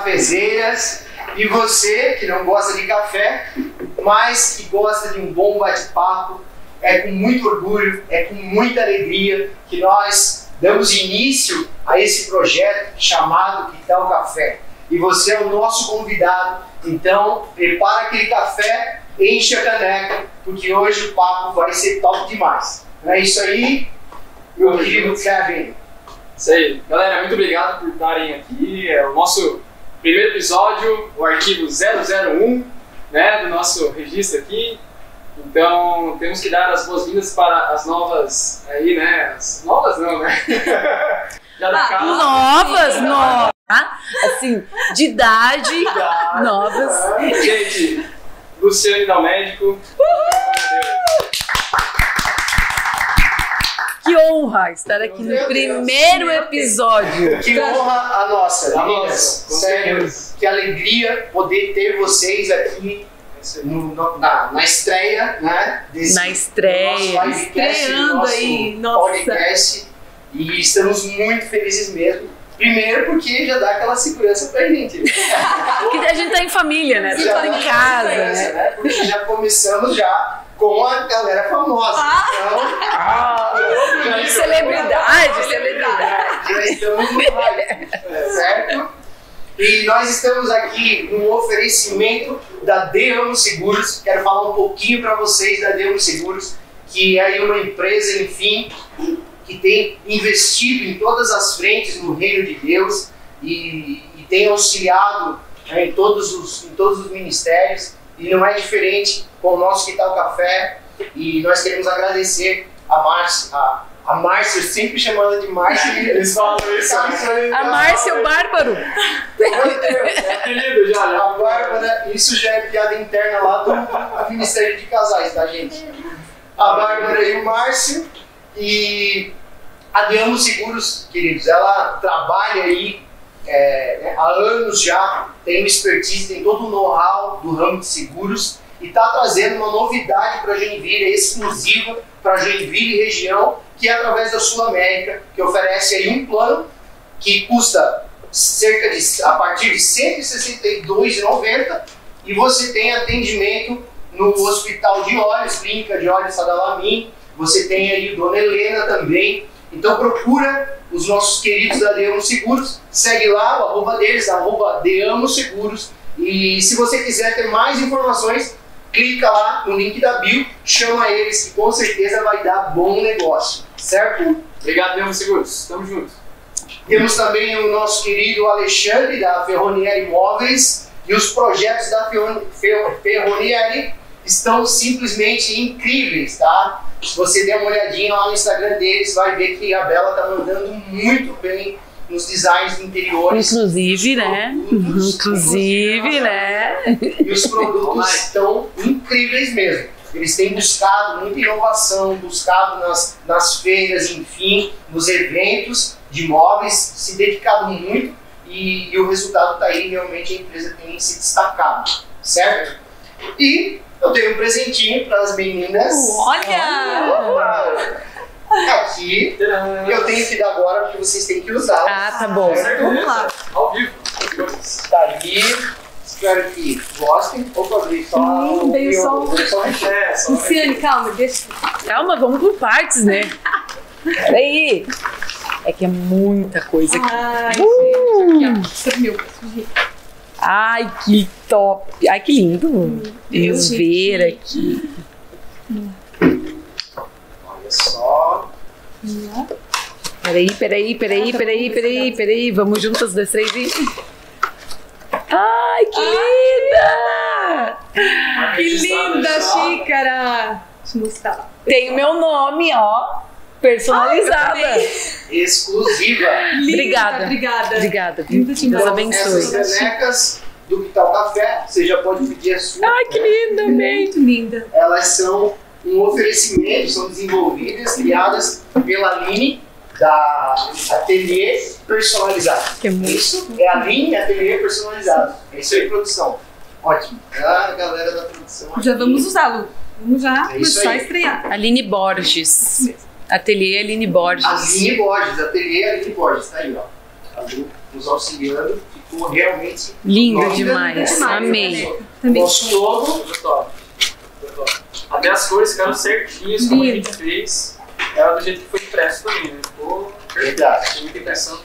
e cafezeiras. E você que não gosta de café, mas que gosta de um bom bate-papo, é com muito orgulho, é com muita alegria que nós damos início a esse projeto chamado Que Tal Café. E você é o nosso convidado, então prepara aquele café, enche a caneca, porque hoje o papo vai ser top demais. Não é isso aí, meu querido Kevin? Isso aí. Galera, muito obrigado por estarem aqui. É o nosso primeiro episódio, o arquivo 001, né, do nosso registro aqui. Então, temos que dar as boas-vindas para as novas aí, né? As novas não, né? Já da Ah, casa. Novas, novas. tá? Assim, de idade, novas. Gente, Luciane Dal Médico. Que honra estar aqui no primeiro episódio. Que honra a nossa, A nossa, Sério, que alegria poder ter vocês aqui no- no- na, na estreia, né? Desse Na estreia, nosso estreando nosso aí, nossa. podcast. E estamos muito felizes mesmo. Primeiro porque já dá aquela segurança pra gente. né? Que a gente tá em família, né? Já Tá em casa, segurança, né? Porque já começamos já com a galera famosa. Ah, Então, celebridade, celebridade. já estamos no hype, certo? E nós estamos aqui no oferecimento da Deamo Seguros. Quero falar um pouquinho para vocês da Deamo Seguros, que é aí uma empresa, enfim, que tem investido em todas as frentes no reino de Deus e, e tem auxiliado né, em, todos os, em todos os ministérios. E não é diferente com o nosso Que Tal Café. E nós queremos agradecer a Márcia, a, a Márcia, eu sempre chamo ela de Márcia. Eles falam isso. A Márcia o Bárbaro. Né? Apelido já, já. A Bárbara, isso já é piada interna lá do Ministério de Casais, tá, gente? A Bárbara e o Márcio. E a Deamo Seguros, queridos, ela trabalha aí é, né, há anos já, tem uma expertise, tem todo o know-how do ramo de seguros e está trazendo uma novidade para Joinville, exclusiva para Joinville e região, que é através da Sul América, que oferece aí um plano que custa cerca de a partir de R$ 162,90 e você tem atendimento no Hospital de Olhos, Clínica de Olhos Sadalamin, você tem aí Dona Helena também. Então procura os nossos queridos da Deamo Seguros, segue lá o arroba deles, arroba Deamo Seguros. E se você quiser ter mais informações, clica lá no link da bio, chama eles que com certeza vai dar bom negócio, certo? Obrigado, Deus Seguros. Tamo junto. Temos também o nosso querido Alexandre da Ferronieri Imóveis e os projetos da Ferro- Fer- Ferronieri estão simplesmente incríveis, tá? Se você der uma olhadinha lá no Instagram deles, vai ver que a Bela tá mandando muito bem nos designs interiores. Inclusive, né? Produtos, Inclusive, né? E os produtos estão incríveis mesmo. Eles têm buscado muita inovação, buscado nas, nas feiras, enfim, nos eventos de móveis, se dedicado muito e, e o resultado está aí, realmente a empresa tem se destacado, certo? E eu tenho um presentinho para as meninas. Olha! Aqui, eu tenho que dar agora porque vocês têm que usar. Ah, tá bom. Vamos lá. Ao vivo. Tá ali. Espero que gostem. Opa, veio só. Hum, veio só um- veio só só. Luciane, calma, deixa. Calma, vamos por partes, né? Peraí. É que é muita coisa aqui. Ai, Uh! gente, aqui, ó. É. Ai, que top. Ai, que lindo. Deus, Vamos ver aqui. Olha só. Peraí, peraí, peraí, peraí, peraí, peraí. Vamos juntas, dois, três e. Ai, que linda! Que linda xícara! Deixa eu mostrar. Tem o meu nome, ó. Personalizada. Exclusiva. Linda, Obrigada. Obrigada. Obrigada. Linda Deus demais. abençoe. Essas canecas do Que Tal Café, você já pode pedir a sua. Ai, que linda. Muito linda. Elas são um oferecimento, são desenvolvidas, criadas pela Aline da Ateliê Personalizado. Que é muito. Isso é a Aline Ateliê Personalizado. É isso aí, produção. Ótimo. Ah, galera da produção. Já aqui. vamos usá-lo. Vamos já É isso começar a estrear. Aline Borges. Ateliê Aline Borges. Aline Borges, Ateliê Aline Borges, tá aí, ó. Tá bom? nos auxiliando. Ficou realmente Linda Linda demais. demais, Amei. Também. nosso logo. Até as cores ficaram certinhas, como a Lindo. gente fez. Era do jeito que foi impresso também, né? Ficou. Verdade. Tem muita impressão.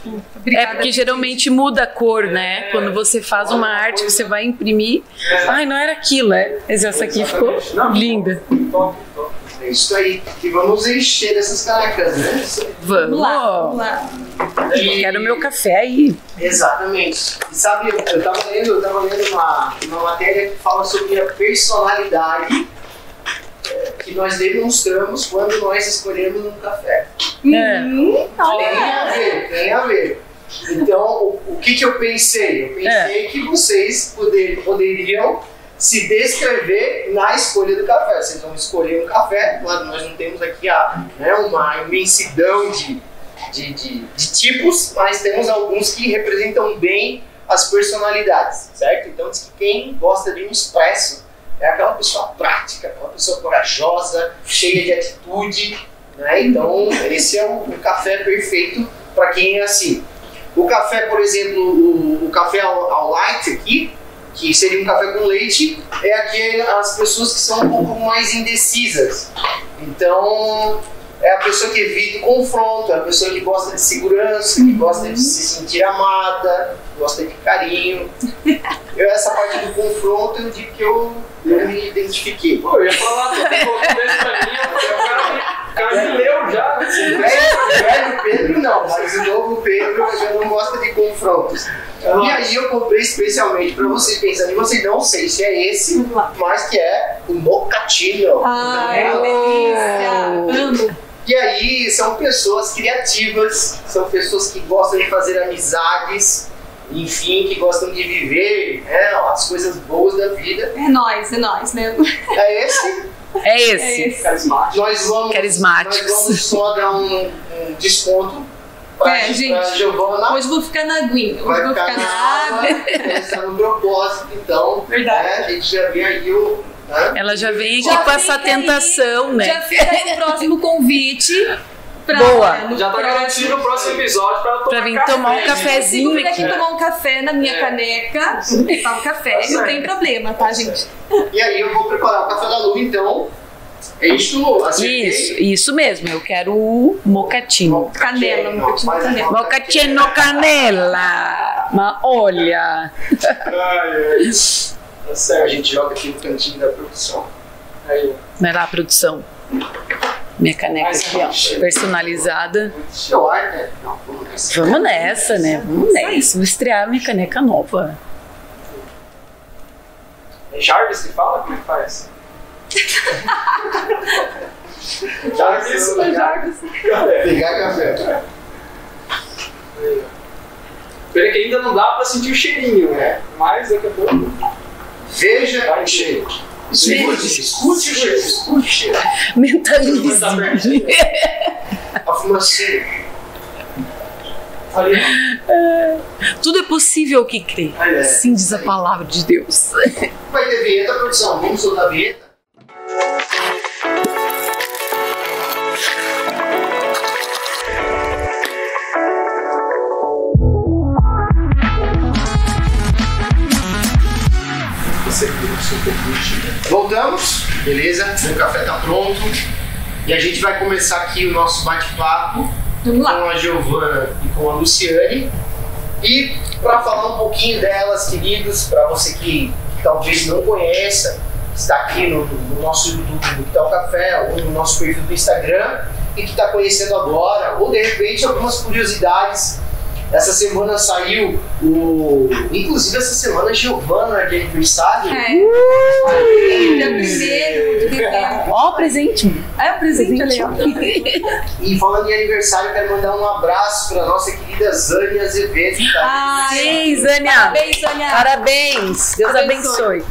É porque geralmente muda a cor, né? Quando você faz uma arte, você vai imprimir. Ai, não era aquilo, é? Mas essa aqui ficou linda. Top, top. É isso aí. E vamos encher dessas canecas, né? Vamos lá, vamos lá. E- Quero meu café aí. Exatamente. E sabe, eu eu tava lendo, eu tava lendo uma, uma matéria que fala sobre a personalidade eh, que nós demonstramos quando nós escolhemos um café. É. Hum, Tem a ver, tem a ver. Então, o, o que, que eu pensei? Eu pensei que vocês poder, poderiam se descrever na escolha do café. Vocês vão escolher um café, claro, nós não temos aqui a, né, uma imensidão de, de, de, de tipos, mas temos alguns que representam bem as personalidades, certo? Então, diz que quem gosta de um expresso é aquela pessoa prática, aquela pessoa corajosa, cheia de atitude, né? Então, esse é o, o café perfeito para quem é assim. O café, por exemplo, o, o café ao, ao light aqui, que seria um café com leite, é aqui as pessoas que são um pouco mais indecisas. Então, é a pessoa que evita o confronto, é a pessoa que gosta de segurança, que gosta de se sentir amada, gosta de carinho. Eu, essa parte do confronto, eu digo que eu, eu me identifiquei. Pô, eu ia falar, tu colocou isso pra mim, eu falei, o cara, o cara me leu já. O velho, o velho Pedro não, mas o novo Pedro já não gosta de confrontos. E aí eu comprei especialmente para vocês pensando em vocês, não sei se é esse, mas que é o mocatino. Ai, Oh. delícia. Amo. E aí são pessoas criativas, são pessoas que gostam de fazer amizades, enfim, que gostam de viver né, as coisas boas da vida. É nóis, é nóis mesmo. É esse. É É esse. esse. Carismático. Nós vamos, Carismáticos. nós vamos só dar um, um desconto para É, gente. Hoje vou ficar na aguinha. Hoje vou ficar ficar na água, água. essa no propósito, então, Verdade. né, a gente já vê aí o. Né? Ela já vem aqui Já com essa fica aí, tentação, Já né? fica o próximo convite. Pra, Boa. no Já tá próximo- garantido o próximo episódio pra tomar Pra vir tomar um cafezinho Se aqui aqui. tomar um café na minha É. caneca, tá um café, Tá não tem problema, tá, gente? E aí eu vou preparar o café da lua, então. É isso, acertei. Isso, isso mesmo. Eu quero o mocatino. Canela, mocatino canela. Mocatino canela. Mas olha. Ai, ai. Tá A certo. gente joga aqui no cantinho da produção. Aí, Vai lá, produção. Minha caneca aqui, ó. Personalizada. Né? Não, vamos nessa. Vamos nessa, né? Vamos nessa. Vou estrear minha caneca nova. É Jarvis que fala? Como é que faz? Jarvis, Pegar- Jarvis. Pegar café. Pena que ainda não dá pra sentir o cheirinho, né? Mas daqui a pouco. Veja o cheiro. Escute, escute. Escute. Mentalize. A fumacinha. Ali. Tudo é possível que crê. É. Assim diz a palavra de Deus. Vai ter vinheta, produção. Vamos soltar a vinheta? Voltamos, beleza? O café tá pronto. E a gente vai começar aqui o nosso bate-papo com a Giovana e com a Luciane. E para falar um pouquinho delas, queridos, para você que, que talvez não conheça, está aqui no, no nosso YouTube do Tal Café ou no nosso perfil do Instagram e que está conhecendo agora, ou de repente algumas curiosidades. Essa semana saiu o. Inclusive essa semana a Giovana de aniversário. É. Dia primeiro de dezembro. Ó, presente. É o presente ali, ó. E falando em aniversário, quero mandar um abraço para nossa querida Zânia Azevedo. que tá Ai, Sim, Zânia. Parabéns, Sônia. Parabéns. Deus Abençoe. abençoe.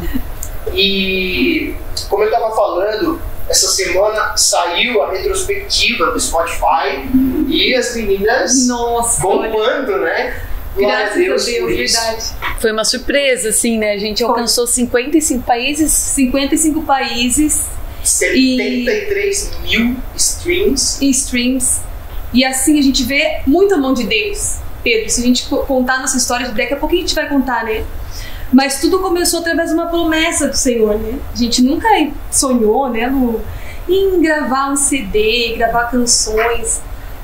E como eu estava falando, essa semana saiu a retrospectiva do Spotify e as meninas Nossa, olha. bombando, né? Glória Graças a Deus, por isso. verdade. Foi uma surpresa, assim, né? A gente alcançou 55 países. 55 países 73 mil streams. em streams. E assim a gente vê muita mão de Deus. Pedro, se a gente contar nossa história, daqui a pouco a gente vai contar, né? Mas tudo começou através de uma promessa do Senhor, né? A gente nunca sonhou, né, no, em gravar um CD, gravar canções.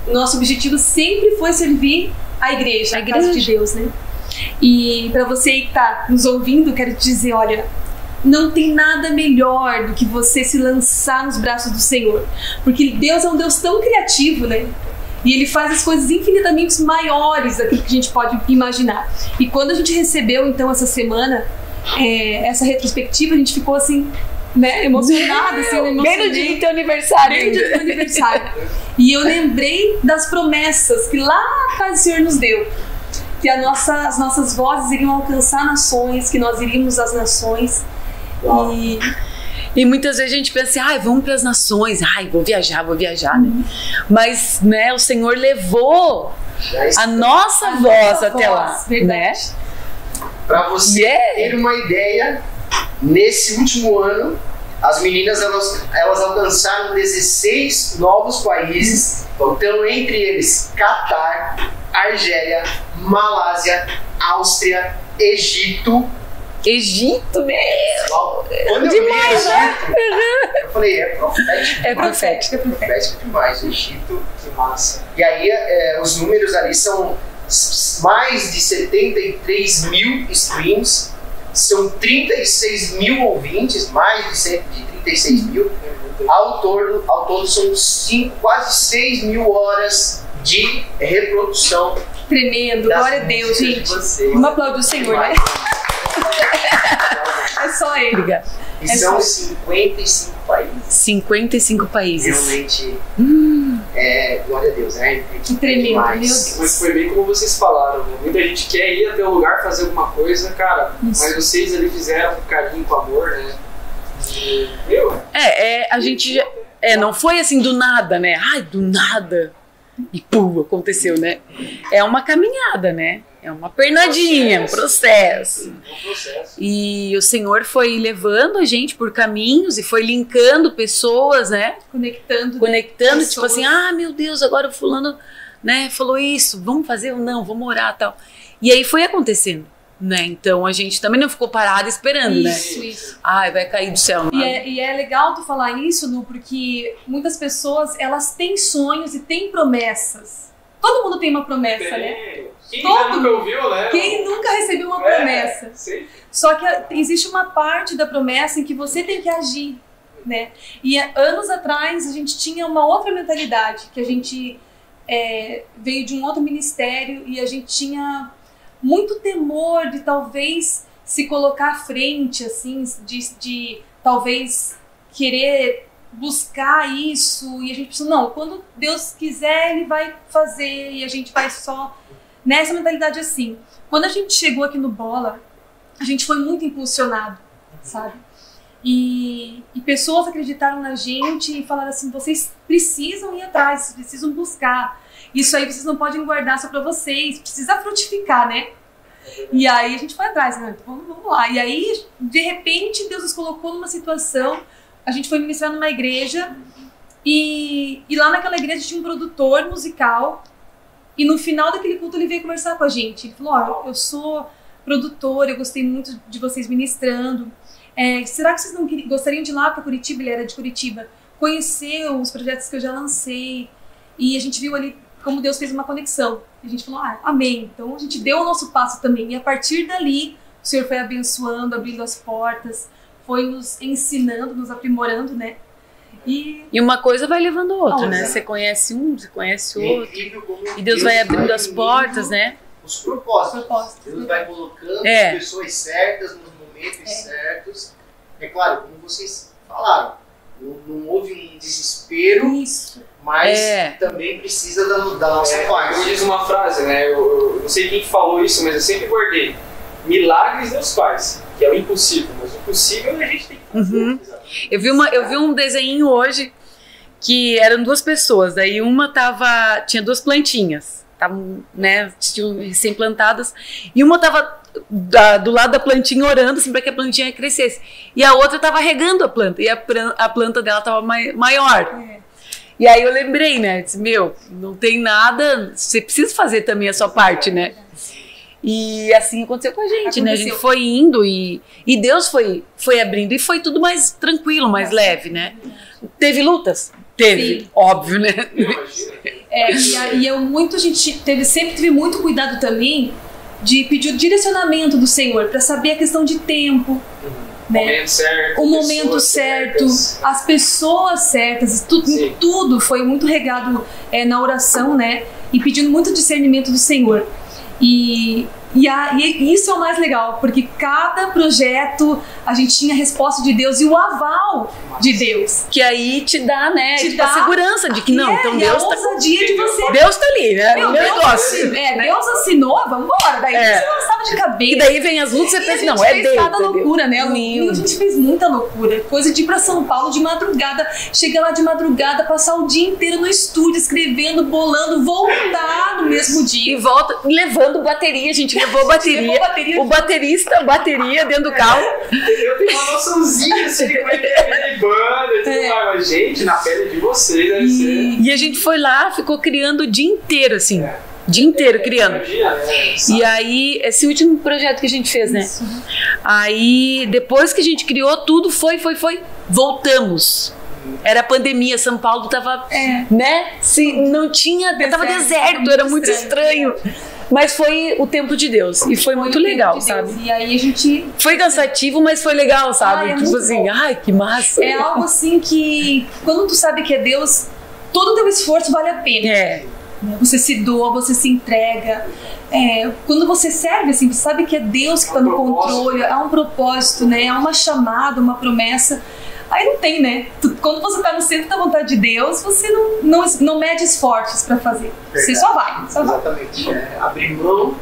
Nosso objetivo sempre foi servir a igreja, a, a casa de Deus, né? E para você que está nos ouvindo, quero te dizer, olha, não tem nada melhor do que você se lançar nos braços do Senhor, porque Deus é um Deus tão criativo, né? E ele faz as coisas infinitamente maiores daquilo que a gente pode imaginar. E quando a gente recebeu, então, essa semana, é, essa retrospectiva, a gente ficou assim, né, emocionada, assim, emocionada. Bem no dia do teu aniversário. Bem no dia do teu aniversário. e eu lembrei das promessas que lá atrás o Senhor nos deu. Que a nossa, as nossas vozes iriam alcançar nações, que nós iríamos às nações. Uau. E e muitas vezes a gente pensa assim, ai, vamos para as nações, ai, vou viajar, vou viajar, né? Mas, né, o Senhor levou a nossa a voz nossa até voz, lá, verdade. né? Para você yeah. ter uma ideia, nesse último ano, as meninas elas, elas alcançaram 16 novos países, então entre eles Catar, Argélia, Malásia, Áustria, Egito, Egito mesmo. Demais, Egito, né? eu falei, é profético. É profético, é profético demais. Egito, que massa. E aí, é, os números ali são mais de 73 mil streams, são 36 mil ouvintes, mais de, de 36 mil. Ao todo, ao todo são cinco, quase 6 mil horas de reprodução. Tremendo, glória a Deus, gente. Vamos aplaudir o Senhor, né? É só ele. Obrigada. E é são 55 países. 55 países. Realmente, hum. é, glória a Deus, né? Que tremendo, meu Deus. Mas foi bem como vocês falaram, né? Muita gente quer ir até o lugar fazer alguma coisa, cara, Isso. mas vocês ali fizeram com carinho, com amor, né? E, meu, é, é, a gente já, é, não foi assim do nada, né? Ai, do nada. E pum, aconteceu, né? É uma caminhada, né? É uma pernadinha, um processo. Um processo. E o Senhor foi levando a gente por caminhos e foi linkando pessoas, né? Conectando. Conectando, pessoas. tipo assim, ah, meu Deus, agora o fulano, né, falou isso, vamos fazer ou não, vamos orar tal. E aí foi acontecendo. Né? Então a gente também não ficou parado esperando, isso, né? Isso, isso. Ai, vai cair do céu. E é, e é, legal tu falar isso, Nu, porque muitas pessoas elas têm sonhos e têm promessas. Todo mundo tem uma promessa, tem. né? Quem Todo, nunca ouviu, né? Quem nunca recebeu uma é, promessa? Sim. Só que existe uma parte da promessa em que você tem que agir, né? E anos atrás a gente tinha uma outra mentalidade, que a gente é, veio de um outro ministério e a gente tinha muito temor de talvez se colocar à frente, assim, de, de talvez querer buscar isso e a gente pensa, não, quando Deus quiser, Ele vai fazer e a gente vai só nessa mentalidade assim. Quando a gente chegou aqui no Bola, a gente foi muito impulsionado, sabe? E, e, pessoas acreditaram na gente e falaram assim: vocês precisam ir atrás, vocês precisam buscar. Isso aí vocês não podem guardar só para vocês, precisa frutificar, né? E aí a gente foi atrás, né? Vamos, vamos lá. E aí, de repente, Deus nos colocou numa situação. A gente foi ministrar numa igreja e, e lá naquela igreja tinha um produtor musical e no final daquele culto ele veio conversar com a gente. Ele falou: Ó, oh, eu sou produtor, eu gostei muito de vocês ministrando. É, será que vocês não gostariam de ir lá para Curitiba? Ele era de Curitiba. Conhecer os projetos que eu já lancei. E a gente viu ali como Deus fez uma conexão. A gente falou: ah, amém. Então a gente deu o nosso passo também. E a partir dali, o Senhor foi abençoando, abrindo as portas, foi nos ensinando, nos aprimorando, né? E, e uma coisa vai levando a outra, né? Você conhece um, você conhece o outro. E Deus vai abrindo as portas, né? Os propósitos. propósitos. Deus vai colocando é. as pessoas certas nos momentos é. certos. É claro, como vocês falaram, não, não houve um desespero, Isso. mas é. também precisa da, da nossa é, parte. Eu diz uma frase, né? Eu, eu, não sei quem falou isso, mas eu sempre guardei. Milagres Deus faz, que é o impossível, mas o possível a gente tem que fazer. Uhum. Eu vi, uma, eu vi um desenho hoje que eram duas pessoas, daí uma tava, tinha duas plantinhas, estavam, né, recém-plantadas, e uma tava da, do lado da plantinha orando assim para que a plantinha crescesse, e a outra tava regando a planta, e a, a planta dela tava mai, maior. É. E aí eu lembrei, né? Disse, meu, não tem nada, você precisa fazer também a sua parte, né? E assim aconteceu com a gente, né? A gente Aconteceu. foi indo e, e Deus foi, foi abrindo e foi tudo mais tranquilo, mais leve, né? Teve lutas? Teve, Sim. óbvio, né? É, e, a- e eu muito, a gente teve, sempre teve muito cuidado também de pedir o direcionamento do Senhor para saber a questão de tempo, né? Momento certo. O momento certo, certas. as pessoas certas, tudo, Sim. tudo foi muito regado é, na oração, né? E pedindo muito discernimento do Senhor. E, e, a- e isso é o mais legal, porque cada projeto a gente tinha a resposta de Deus e o aval de Deus. Que aí te dá, né? Te tipo, a dá- segurança de que não, É, então e Deus a tá, ousadia de você Deus tá ali, né? Meu, Deus, negócio. é, né? Deus assinou, vambora. Daí É. você lançava de cabeça. E daí vem as lutas e E você a pensa, não, é Deus. cada é Deus. loucura, né? E a gente fez muita loucura. Coisa de ir pra São Paulo de madrugada, chegar lá de madrugada, passar o dia inteiro no estúdio, escrevendo, bolando, voltar no mesmo E dia. volta levando bateria, a gente levou bateria. Levou bateria. O baterista, bateria dentro do carro. Eu tenho uma noçãozinha assim, como é que é banda e tudo É. mais. Gente, na pele de vocês deve ser. E, E a gente foi lá, ficou criando o dia inteiro, assim. É. Dia inteiro criando. Imagina, né? E aí, esse último projeto que a gente fez, né? Isso. Aí, depois que a gente criou tudo, foi, foi, foi. Voltamos. Era pandemia, São Paulo tava, É. né? Se não tinha, tava Deserto, deserto, era muito estranho. estranho. Mas foi o tempo de Deus e foi muito o tempo legal, de sabe? Deus. E aí a gente. Foi cansativo, mas foi legal, sabe? Ai, é tipo muito assim, bom. ai, que massa. É algo assim que, quando tu sabe que é Deus, todo o teu esforço vale a pena. É, né? Você se doa, você se entrega. É, quando você serve, assim, você sabe que é Deus que está no propósito. controle, há um propósito, né? Há uma chamada, uma promessa. Aí não tem, né? Tu- quando você está no centro da vontade de Deus, você não, não, não mede esforços para fazer. Você Verdade. só vai, só vai. Exatamente. É, abrir mão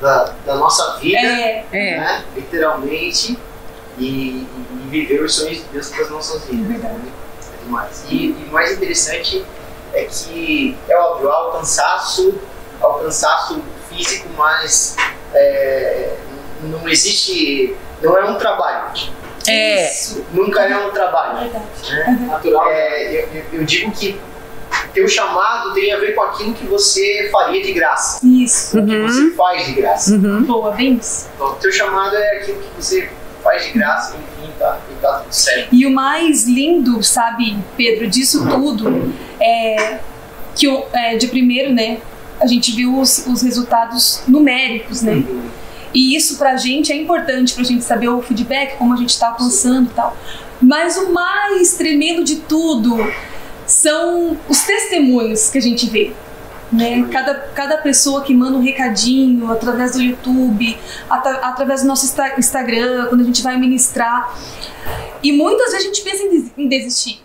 da, da nossa vida, É, é. né, literalmente, e, e viver os sonhos de Deus para as nossas vidas. É né? É demais. E, e o mais interessante é que, é óbvio, há o cansaço, há o cansaço físico, mas é, não existe, não é um trabalho. É. Isso. Nunca é um É trabalho. verdade. né? Natural. É, eu, eu- eu digo que teu chamado tem a ver com aquilo que você faria de graça, Isso. o que Uhum. você faz de graça. Uhum. Boa, bem isso. Então, teu chamado é aquilo que você faz de graça, enfim, tá, e tá tudo certo. E o mais lindo, sabe, Pedro, disso tudo é que é, de primeiro, né, a gente viu os, os resultados numéricos, né? E isso pra gente é importante pra gente saber o feedback, como a gente tá avançando e tal. Mas o mais tremendo de tudo são os testemunhos que a gente vê. Né? Cada, cada pessoa que manda um recadinho através do YouTube, atra- através do nosso Insta- Instagram, quando a gente vai ministrar. E muitas vezes a gente pensa em em desistir.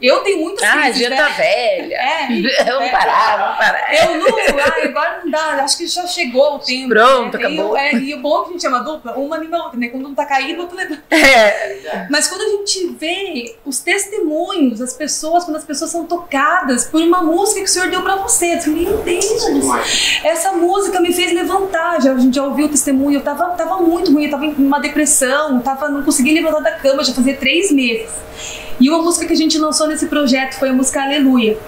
Eu tenho muitas Ah, crises, já né? tá velha. É, Vamos é. parar, vamos parar. Eu não, ai, agora não dá, acho que já chegou o tempo. Pronto, né? acabou. E, é, e o bom é que a gente é uma dupla, uma anima a outra, né? Quando um tá caído, o outro levanta. É, Mas quando a gente vê os testemunhos, as pessoas, quando as pessoas são tocadas por uma música que o Senhor deu pra você, diz, meu Deus, essa música me fez levantar. Já, a gente já ouviu o testemunho, eu tava, tava muito ruim, eu tava em uma depressão, tava, não conseguia levantar da cama, já fazia três meses. E uma música que a gente lançou nesse projeto foi a música Aleluia.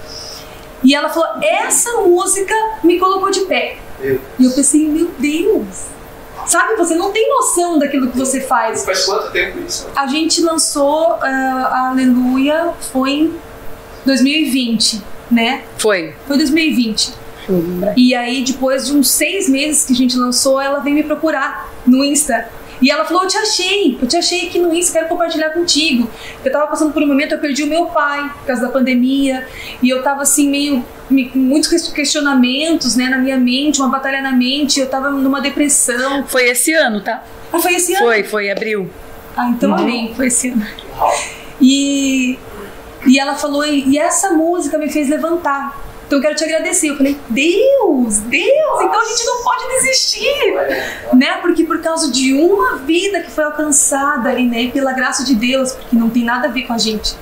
E ela falou: essa música me colocou de pé. Meu E eu pensei, meu Deus. Sabe, você não tem noção daquilo que você faz. Faz quanto tempo isso? A gente lançou ah, a Aleluia foi em 2020, né? foi. Foi 2020. E aí, depois de uns seis meses que a gente lançou, ela veio me procurar no Insta. E ela falou: Eu te achei, eu te achei aqui no Insta, quero compartilhar contigo. Eu tava passando por um momento, eu perdi o meu pai por causa da pandemia. E eu tava assim, meio. muitos ques- questionamentos né, na minha mente, uma batalha na mente. Eu tava numa depressão. Foi esse ano, tá? Ah, foi esse ano? Foi, foi abril. Ah, então Uhum. amém, foi esse ano. E, e ela falou, e essa música me fez levantar. Então eu quero te agradecer. Eu falei, Deus, Deus, então a gente não pode desistir. Né? Porque por causa de uma vida que foi alcançada ali, né? Pela graça de Deus, porque não tem nada a ver com a gente.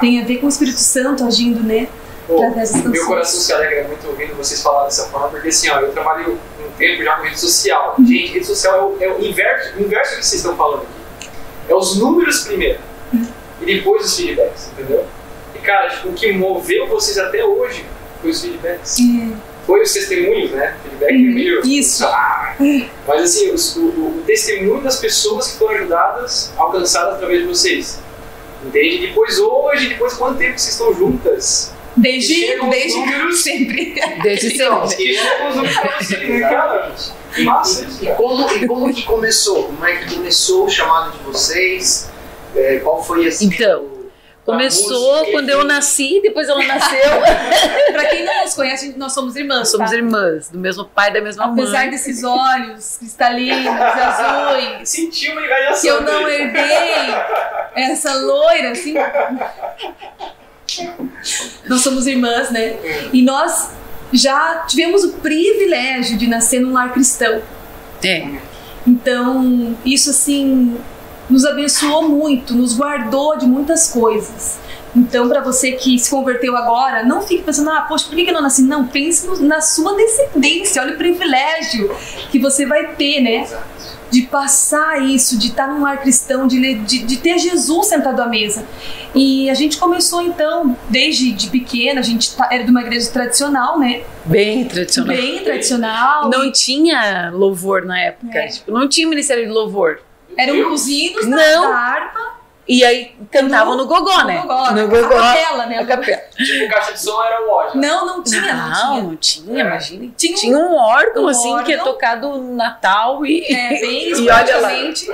Tem a ver com o Espírito Santo agindo, né? pô, meu coração se alegra muito ouvindo vocês falar dessa forma, porque assim, ó, eu trabalho um tempo já com rede social. Uhum. Gente, rede social é o, é o inverso, o inverso do que vocês estão falando aqui. É os números primeiro Uhum. e depois os feedbacks, entendeu? E cara, tipo, o que moveu vocês até hoje foi os feedbacks. Foi os testemunhos, né? Feedback é meio. Isso. Ah, mas assim, os- o, o- testemunho das pessoas que foram ajudadas, alcançadas através de vocês. Entende? Depois hoje, depois de quanto tempo vocês estão juntas? Desde, desde números. sempre. Desde Então, sempre. que chegam os números pra vocês, né, cara? Que massa isso, E como, e como que começou? Como é que começou o chamado de vocês? É, qual foi assim? Então, Começou música, quando eu nasci, depois ela nasceu. pra quem não nos conhece, nós somos irmãs. Somos tá? irmãs, do mesmo pai, da mesma Apesar mãe. desses olhos cristalinos, azuis, Senti uma enganação. que eu não dele. herdei essa loira, assim. Nós somos irmãs, né? E nós já tivemos o privilégio de nascer num lar cristão. É. Então, isso assim nos abençoou muito, nos guardou de muitas coisas. Então, para você que se converteu agora, não fique pensando, ah, poxa, por que eu não nasci? Não, pense no- na sua descendência, olha o privilégio que você vai ter, né? De passar isso, de estar num lar cristão, de, de, de ter Jesus sentado à mesa. E a gente começou então, desde de pequena, a gente tá- era de uma igreja tradicional, né? Bem tradicional. Bem tradicional. Não tinha louvor na época. É. Tipo, não tinha ministério de louvor. Eram os hinos da, Não. harpa E aí cantavam no, gogó, no né? gogó, No a gogó. capela, né? A capela. Tipo, caixa de som era o ódio. Não, não tinha, não, Não, tinha. não tinha, imagina. Tinha um- Tinha um órgão, um assim, que é órgão. tocado no Natal e. É, bem e olha lá. esporadicamente,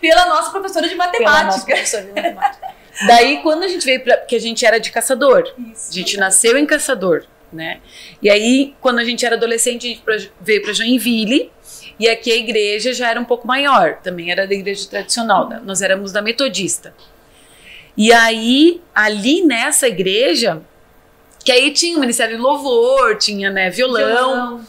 pela nossa professora de Pela nossa matemática. professora de matemática. Daí, quando a gente veio pra. Porque a gente era de caçador. Isso. A gente nasceu em Caçador, né? E aí, quando a gente era adolescente, a gente veio para Joinville. E aqui a igreja já era um pouco maior, também era da igreja tradicional, nós éramos da metodista. E aí, ali nessa igreja, que aí tinha o Ministério de Louvor, tinha né, violão,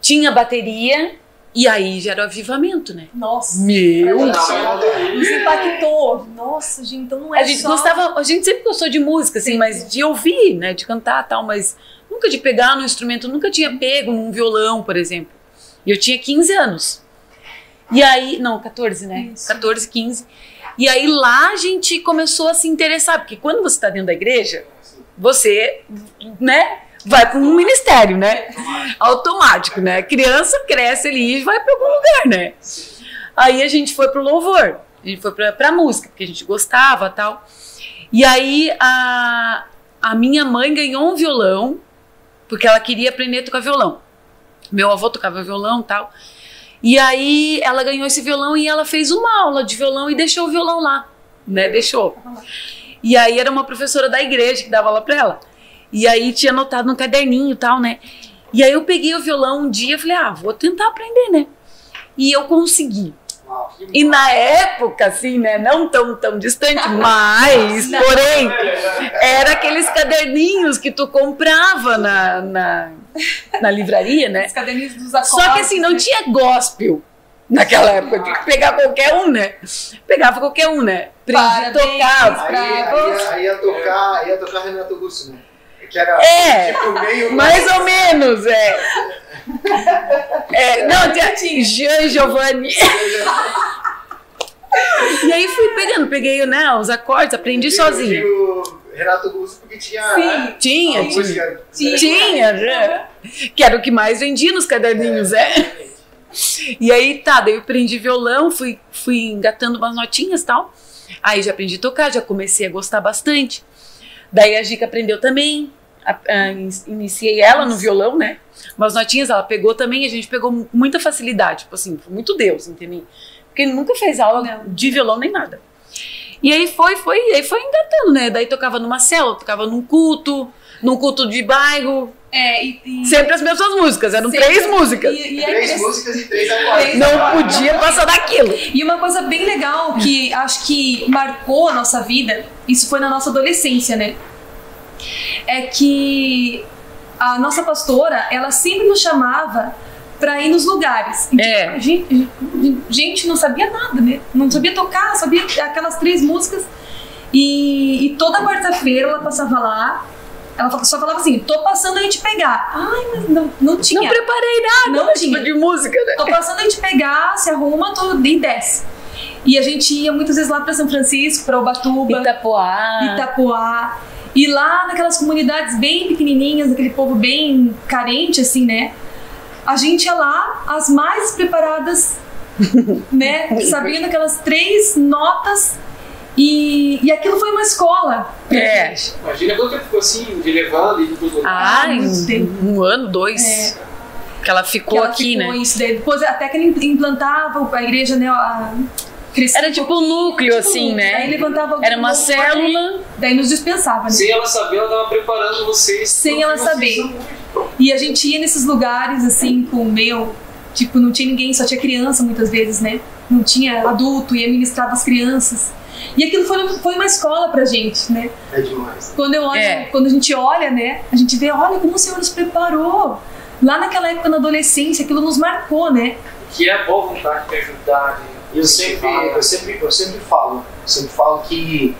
tinha bateria, e aí já era o avivamento, né? Nossa. Meu! Nos impactou. Nossa, gente, então não é A gente só... gostava, a gente sempre gostou de música, assim, Sim. mas de ouvir, né, de cantar tal, mas nunca de pegar no instrumento, nunca tinha pego num violão, por exemplo. E eu tinha 15 anos. E aí, não, 14, né? Isso. 14, 15. E aí lá a gente começou a se interessar, porque quando você está dentro da igreja, você, né, vai para um ministério, né? Automático, né? A criança cresce ali e vai para algum lugar, né? Aí a gente foi pro louvor, a gente foi pra, pra música, porque a gente gostava tal. E aí a, a minha mãe ganhou um violão, porque ela queria aprender a tocar violão. Meu avô tocava violão tal. E aí ela ganhou esse violão e ela fez uma aula de violão e deixou o violão lá, né? Deixou. E aí era uma professora da igreja que dava aula pra ela. E aí tinha anotado no caderninho e tal, né? E aí eu peguei o violão um dia e falei, ah, vou tentar aprender, né? E eu consegui. E na época, assim, né? Não tão, tão distante, mas, porém, era aqueles caderninhos que tu comprava na, na, na livraria, né? Os caderninhos dos acordes. Só que assim, não né? tinha gospel naquela época. Tinha que pegar qualquer um, né? Pegava qualquer um, né? Parabéns. tocar. Aí, aí, aí ia tocar, ia tocar Renato Russo, né? Que era É, tipo meio. Mais ou menos, é. é não, tinha Jean Giovanni. E aí fui pegando, peguei né, os acordes, aprendi sozinha. digo Renato Russo porque tinha. Sim. né, Tinha, a tinha. música, Tinha. Tinha, né? Que era o que mais vendia nos caderninhos, é. E aí, tá, daí eu aprendi violão, fui, fui engatando umas notinhas e tal. Aí já aprendi a tocar, já comecei a gostar bastante. Daí a Gica aprendeu também. a- a- in- iniciei ela no violão, né? Umas notinhas ela pegou também, a gente pegou mu- muita facilidade, tipo assim, foi muito Deus, entendeu? Porque ele nunca fez aula de violão nem nada. E aí foi, foi, e aí foi engatando, né? Daí tocava numa célula, tocava num culto, num culto de bairro, É, e, e, Sempre as mesmas músicas, eram sempre- três músicas. E, e é Três músicas e três acordes. Não podia passar daquilo. E uma coisa bem legal que acho que marcou a nossa vida, isso foi na nossa adolescência, né? É que a nossa pastora, ela sempre nos chamava pra ir nos lugares. Então, É. A gente, a gente não sabia nada, né? Não sabia tocar, sabia aquelas três músicas. E, e toda quarta-feira ela passava lá. Ela só falava assim: tô passando a gente pegar. Ai, mas não, não tinha. Não preparei nada, Não não tinha. tipo de música, né? Tô passando a gente pegar, se arruma, e desce. E a gente ia muitas vezes lá para São Francisco, para Ubatuba, Itapoá. Itapoá. E lá naquelas comunidades bem pequenininhas, aquele povo bem carente, assim, né? A gente ia lá, as mais preparadas, né? Sabendo aquelas três notas. E, e aquilo foi uma escola. pra É. gente. Imagina quanto tempo ficou assim, de levando e lugares. Ah, um, um ano, dois. É. Que ela Que ficou ela aqui, ficou né? Isso daí. Depois, até que ele implantava a igreja, né? A, crescia Era tipo um núcleo, tipo assim, né? Levantava Era uma célula. Daí nos dispensava, né? Sem ela saber, ela tava preparando vocês. Sem ela saber. são. E a gente ia nesses lugares, assim, com meio. Tipo, não tinha ninguém, só tinha criança muitas vezes, né? Não tinha adulto, ia ministrar as crianças. E aquilo foi, foi uma escola pra gente, né? É demais. Quando, eu olho, É. quando a gente olha, né? A gente vê, olha como o Senhor nos preparou. Lá naquela época, na adolescência, aquilo nos marcou, né? Que é boa vontade de ajudar. de- Eu sempre, eu sempre, eu sempre falo, sempre falo que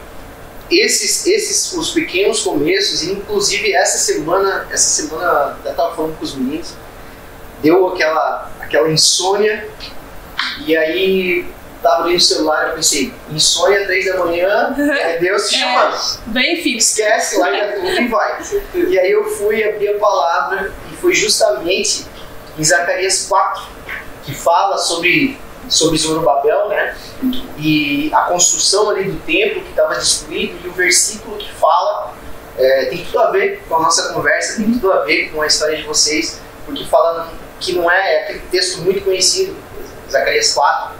esses, esses, os pequenos começos, e inclusive essa semana, essa semana eu tava falando com os meninos, deu aquela, aquela insônia, e aí tava ali no celular, eu pensei, insônia, três da manhã, é Deus te É. chamando. Bem, filho. Esquece, larga tudo e vai. E aí eu fui abrir a palavra e foi justamente em Zacarias 4 que fala sobre sobre Zorobabel, né? E a construção ali do templo que estava destruído e o versículo que fala é, tem tudo a ver com a nossa conversa, tem tudo a ver com a história de vocês, porque fala que não é, é aquele texto muito conhecido, Zacarias 4,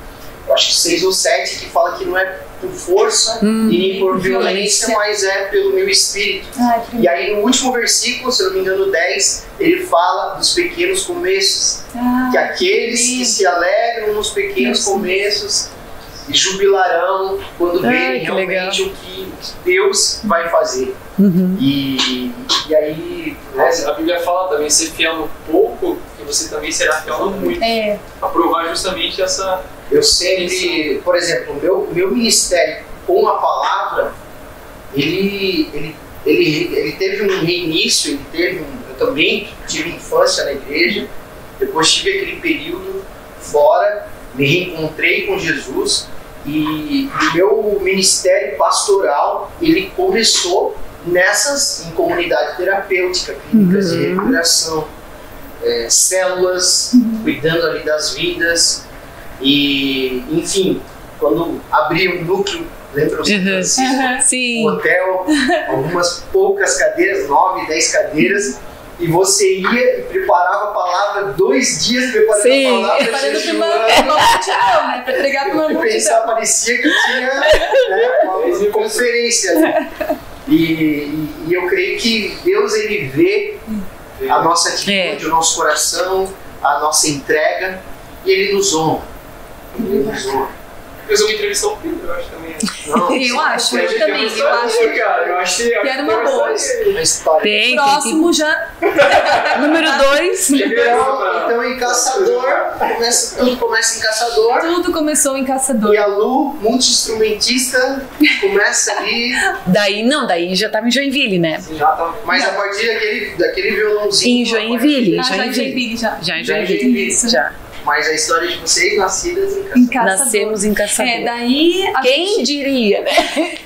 eu acho que 6 ou 7, que fala que não é por força Hum, e nem por violência. violência, mas é pelo meu espírito. Ai, E aí no último versículo, se eu não me engano, 10, ele fala dos pequenos começos. Ah, Que aqueles que lindo. se alegram nos pequenos Isso. começos jubilarão quando Ai, verem que realmente o que Deus vai fazer. Uhum. E, e aí, né, a Bíblia fala também, ser fiel no pouco, que você também será fiel no muito. É, Pra provar justamente essa. Eu sempre, por exemplo, o meu, meu ministério com a palavra, ele, ele, ele, ele teve um reinício, ele teve um, eu também tive infância na igreja, depois tive aquele período fora, me reencontrei com Jesus e o meu ministério pastoral, ele começou nessas, em comunidade terapêutica, clínicas de Uhum. recuperação, é, células, cuidando ali das vidas, e, enfim, quando abri um núcleo, lembra o São Uhum. Francisco? Aham. Um hotel, algumas poucas cadeiras, nove, dez cadeiras, e você ia e preparava a palavra, dois dias preparando Sim. a palavra, Preparando pra uma, multidão, né? Uma e pensar, multidão. parecia que tinha né, uma conferência ali. E, e- e eu creio que Deus ele vê a nossa atitude, o nosso coração, a nossa entrega, e ele nos honra. Ele nos honra. Eu vou entrevistar o Pedro, eu acho também. Não, Eu acho, eu Acho que também. é uma Eu acho boa, cara. Eu acho que, que era uma boa. uma. Tem, Próximo já. tem. Número dois. Então, então em Caçador, começa, tudo começa em Caçador. Tudo começou em Caçador. E a Lu, multi-instrumentista, começa ali, Daí, não, daí já tava em Joinville, né? Já tá. mas a partir daquele, daquele violãozinho. Em Joinville. Ah, já em Joinville. Joinville já. Já em Já em Joinville. Joinville. Isso. Já. Mas a história de vocês, nascidas em Em Caçador. Caçador. Nascemos em Caçador. É, daí a Quem gente, diria, né?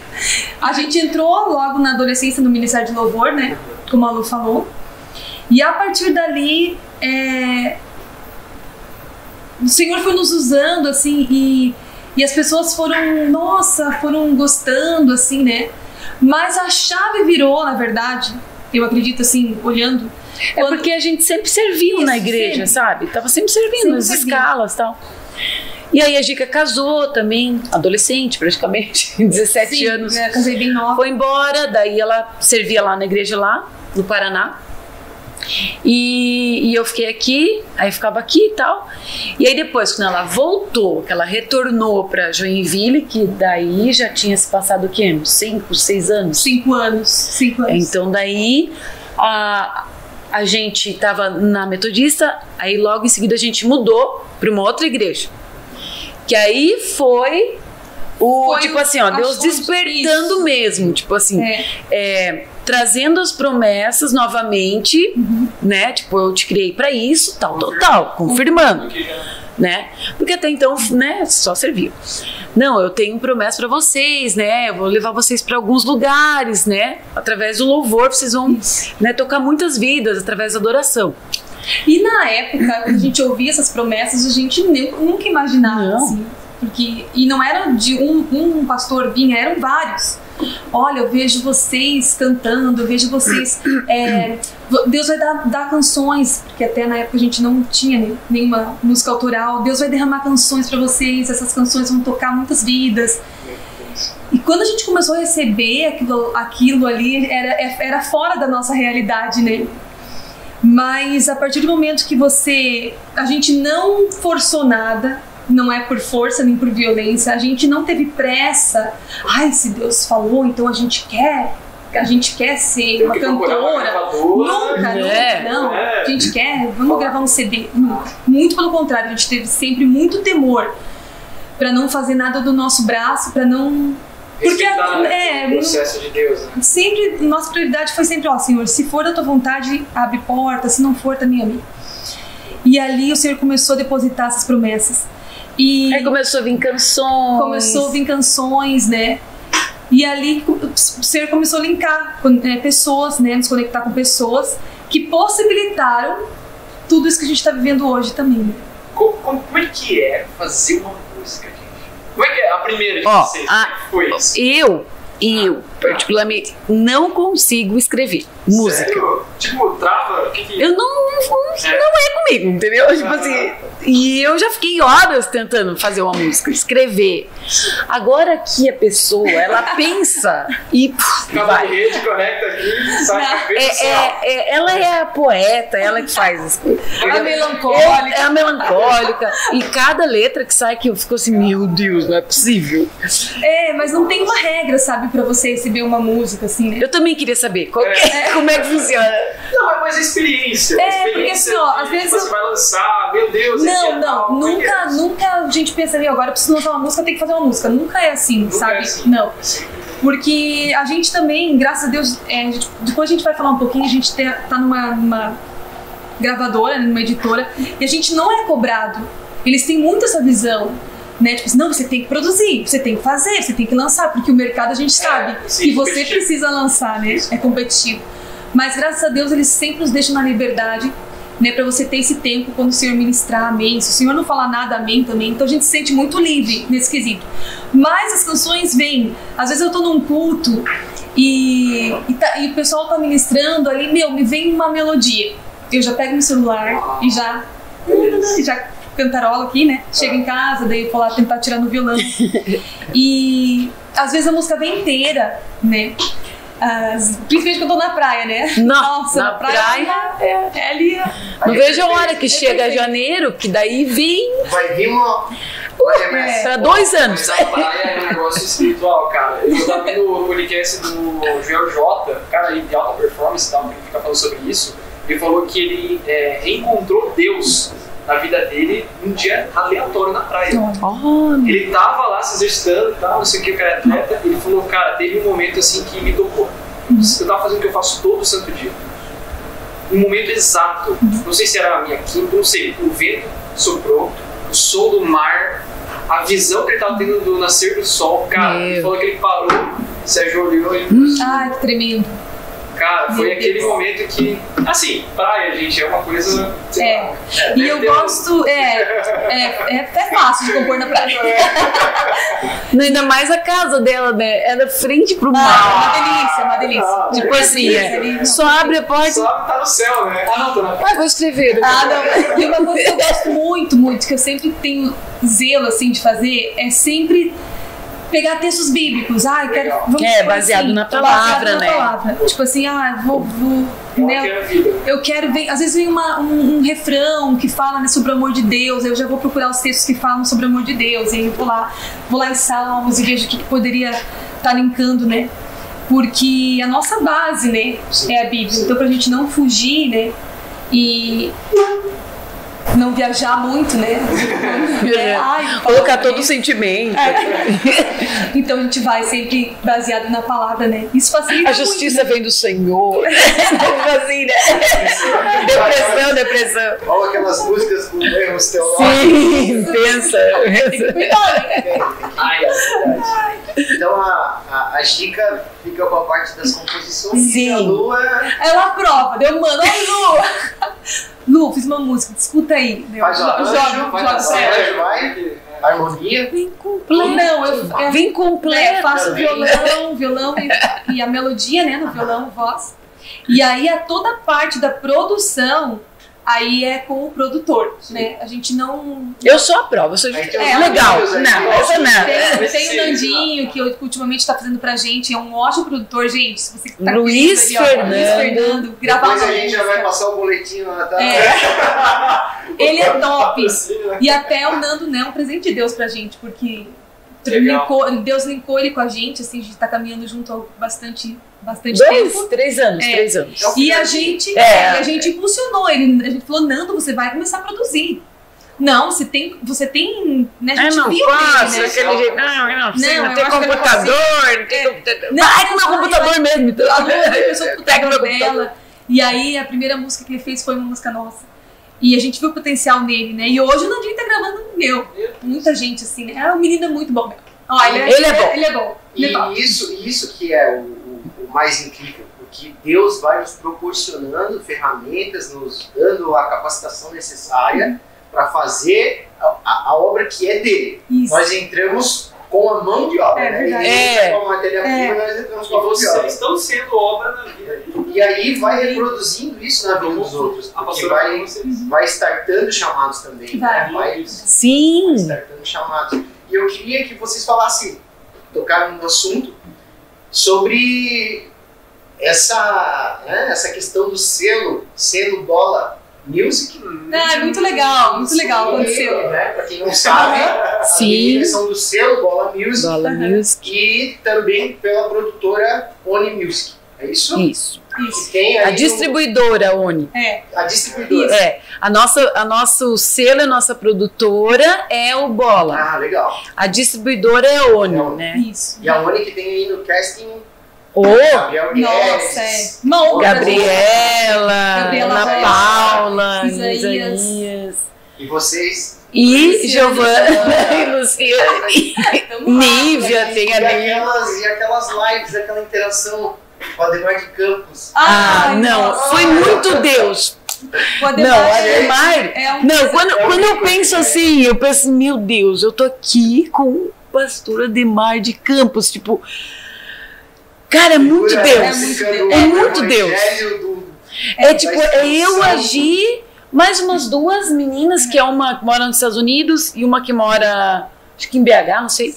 a gente entrou logo na adolescência no Ministério de Louvor, né? Como a Lu falou. E a partir dali, é, o Senhor foi nos usando, assim, e, e as pessoas foram, nossa, foram gostando, assim, né? Mas a chave virou, na verdade, eu acredito, assim, olhando. É quando- porque a gente sempre serviu Isso, na igreja, sempre. sabe? Tava sempre servindo Sempre escalas e tal. E aí a Gica casou também, adolescente praticamente, 17 Sim, anos. né, casei bem nova. Foi embora, daí ela servia lá na igreja lá, no Paraná. E, e eu fiquei aqui, aí ficava aqui e tal. E aí depois, quando ela voltou, que ela retornou para Joinville, que daí já tinha se passado o quê? 5, 6 anos? Cinco anos. Cinco anos. Então daí a, a gente estava na Metodista, aí logo em seguida a gente mudou para uma outra igreja. Que aí foi o Foi tipo assim, ó, Deus despertando disso. mesmo, tipo assim, É. é, trazendo as promessas novamente, Uhum. né? Tipo, eu te criei para isso, tal, tal, tal, confirmando né? Porque até então, né, só servia. não, eu tenho promessa para vocês, né? Eu vou levar vocês para alguns lugares, né? Através do louvor, vocês vão né, tocar muitas vidas através da adoração. E na época, quando a gente ouvia essas promessas, a gente nem- nunca imaginava, Não. assim. Porque, e não era de um, um pastor vinha, eram vários. Olha, eu vejo vocês cantando, eu vejo vocês. é, Deus vai dar, dar canções, porque até na época a gente não tinha nenhuma música autoral. Deus vai derramar canções para vocês, essas canções vão tocar muitas vidas. E quando a gente começou a receber aquilo, aquilo ali, era, era fora da nossa realidade, né? Mas a partir do momento que você. A gente não forçou nada, não é por força nem por violência, a gente não teve pressa. Ai, se Deus falou, então a gente quer. A gente quer ser Tem uma uma cantora. gravadora. Nunca, É. nunca, não. É. A gente quer, vamos gravar um CD. Nunca. Muito pelo contrário, a gente teve sempre muito temor pra não fazer nada do nosso braço, pra não. Porque Respeitar, né, é, o processo de Deus, né? sempre nossa prioridade foi sempre ó Senhor se for da tua vontade abre porta se não for também a mim e ali o Senhor começou a depositar essas promessas e Aí começou a vir canções. começou a vir canções né e ali o Senhor começou a linkar com é, pessoas né nos conectar com pessoas que possibilitaram tudo isso que a gente está vivendo hoje também né? Como, como, como é que é fazer uma música, gente? Como é que é a primeira de Ó, vocês? a- foi isso? Eu, eu, particularmente, não consigo escrever música. Sério? Tipo, trava? Que que... Eu não, não, É. não é comigo, entendeu? Tipo assim, e eu já fiquei horas tentando fazer uma música, escrever. Agora que a pessoa, ela pensa e puf, vai. de rede, conecta aqui, sai É, é- é- ela é a poeta, ela que faz as coisas. a Eu- melancólica É a melancólica. E cada letra que sai que eu fico assim, meu Deus, não é possível. é mas não tem uma regra sabe para você receber uma música assim né Eu também queria saber qual que é- como é que funciona. Não, mas a experiência. É, porque experiência assim, ó, às vezes Você eu- vai lançar, meu Deus, Não, é não, é que nunca, é? nunca a gente pensa ali, agora eu preciso lançar uma música, tenho que fazer uma música. Nunca é assim, Nunca sabe? é assim. Não. Porque a gente também, graças a Deus, é, a gente- depois a gente vai falar um pouquinho, a gente te- tá numa, numa gravadora, numa editora, e a gente não é cobrado. Eles têm muito essa visão. Né? Tipo assim, não, você tem que produzir, você tem que fazer, você tem que lançar, porque o mercado a gente sabe sim, que você precisa lançar, né? É competitivo. Mas graças a Deus eles sempre nos deixam na liberdade, né, para você ter esse tempo quando o Senhor ministrar, amém. Se o Senhor não falar nada, amém também. Então a gente se sente muito livre nesse quesito. Mas as canções vêm. Às vezes eu tô num culto e, e, tá- e o pessoal tá ministrando ali, meu, me vem uma melodia. Eu já pego meu celular e já. e já cantarola aqui, né? Chego em casa, daí eu vou lá tentar tirar no violão. E às vezes a música vem inteira, né? As- principalmente quando eu tô na praia, né? Não, Nossa, na praia, é, é ali. Não vejo a hora que É chega perfeito. janeiro, que daí vem Vai vir uma. Remessa. para dois anos. Mas a praia é um negócio espiritual, cara. Eu tava vendo o podcast do Joel J, cara de alta performance e tal, que fica falando sobre isso. Ele falou que ele é, reencontrou Deus na vida dele num dia aleatório na praia. Olha. Ele tava lá se exercitando e tal, não sei o que, o cara é atleta. Ele falou, cara, teve um momento assim que me tocou. Eu tava fazendo o que eu faço todo santo dia. Um momento exato. Não sei se era a minha quinta, não sei. O vento soprou, o som do mar, a visão que ele tava tendo do nascer do sol. Cara, ele Meu. falou que ele parou, Sérgio olhou e. Ai, que tremendo. Cara, foi Meu aquele Deus. momento que. Assim, praia, gente, é uma coisa. sei É. lá, E deve eu ter um- gosto. É, é, é até fácil de compor na praia. Ainda mais a casa dela, né? É da frente pro Ah, é mar. uma delícia, é uma delícia. Tipo assim, é, só abre a porta e. Só tá no céu, né? Ah, não, tô na Ah, vou escrever. Ah, não. E uma coisa que eu gosto muito, muito, que eu sempre tenho zelo assim de fazer, é sempre pegar textos bíblicos. Ah, eu quero. Vamos É, supor baseado assim, na palavra, baseado na né? palavra. Tipo assim, ah, vou. vou né, é eu quero ver. Às vezes vem uma- um, um refrão que fala né, sobre o amor de Deus, eu já vou procurar os textos que falam sobre o amor de Deus, e aí eu vou lá, vou lá em Salmos e vejo o que, que poderia estar linkando, né? Porque a nossa base, né, é a Bíblia. Então, pra gente não fugir, né, e não viajar muito, né? É, ai, Colocar todo o sentimento. Então a gente vai sempre baseado na palavra, né? Isso facilita A justiça vem do Senhor. Tipo assim, né? Depressão, depressão. Olha aquelas músicas com erros teológicos. Sim, pensa. Né? Que- Ai, é verdade. Então a, a, a Gica fica com a parte das composições Sim. e a Lua Ela aprova, deu mano, oi Lu! Lu, fiz uma música, escuta aí. Faz o joga, joga, joga. vai, harmonia. Vem completo. Não, eu, eu, Vem É, completo. faço também. violão, violão e, e a melodia, né, no violão, voz. E aí a toda a parte da produção, aí é com o produtor, né? A gente não... Eu sou a prova, eu sou os É, legal. Não, ó. essa não. Tem, É, tem o sim, Nandinho, que ultimamente está fazendo pra gente, é um ótimo produtor, gente. Se você tá Luiz ali, ó, Luiz Fernando. Fernando, gravar Depois a gente já vai passar o boletim lá, tá? É. Ele é top. Né? E até o Nando né, é um presente de Deus pra gente, porque. Linkou- Deus linkou ele com a gente, assim, a gente tá caminhando junto há bastante, bastante Dois, tempo. três anos, É. três anos. É E a gente, É. é, a gente impulsionou ele. A gente falou, Nando, você vai começar a produzir. Não, você tem. Você tem. Né, a Ah, gente não viu posso, ele, né? aquele jeito. Não, eu não, sei, Não, não, eu tem não computador, não tem. Não, Vai com meu computador mesmo. então. A Lu começou com o Pega meu computador computador. dela. E aí a primeira música que ele fez foi uma música nossa. E a gente viu o potencial nele, né? E hoje o Nandinho tá gravando o meu. Muita gente, assim, né? É um menino muito bom mesmo. Ó, ele, Ele é bom. Ele é bom. Ele é bom. E isso, isso que é o, o- o mais incrível, porque Deus vai nos proporcionando ferramentas, nos dando a capacitação necessária para fazer a, a- a obra que é dele. Isso. Nós entramos com a mão de obra, É né? verdade. É. com a matéria-prima, nós E vocês obra. estão sendo obra na vida. E aí vai reproduzindo isso na vida dos outros, A porque vai, vai startando chamados também, né? Vai. Vai Sim. startando chamados. E eu queria que vocês falassem, tocaram no assunto, sobre essa, né, essa questão do selo, selo Bola Music. Ah, é muito legal, muito legal aconteceu. Né, pra quem não sabe, Sim. meninas são do selo Bola Music Bola. Music. e também pela produtora Oni Music. É isso? Isso. Isso. Tem A distribuidora Oni. É. a distribuidora. É, a nossa, a nosso selo, a nossa produtora é o Bola. Ah, legal. A distribuidora é a Oni, É a Oni. né? Isso. E a Oni que tem aí no casting Gabriel Nossa, é. Gabriela, Gabriela Ana Paula, Isaías. Isaías. E vocês E Luciane. Giovana e lá. Nívia, tem e a Nívia. aquelas, e aquelas lives, aquela interação com a Ademar de Campos. Ah, Ai, não, nossa. foi muito Deus. O Ademar Não, é- Ademar. É um Não, quando, É quando eu penso bom. assim, eu penso, meu Deus, eu tô aqui com o pastor Ademar de Campos, tipo, cara, é muito Deus. É muito Deus. É É tipo, é eu agir, mais umas duas meninas, que é uma que mora nos Estados Unidos e uma que mora, acho que em BH, não sei.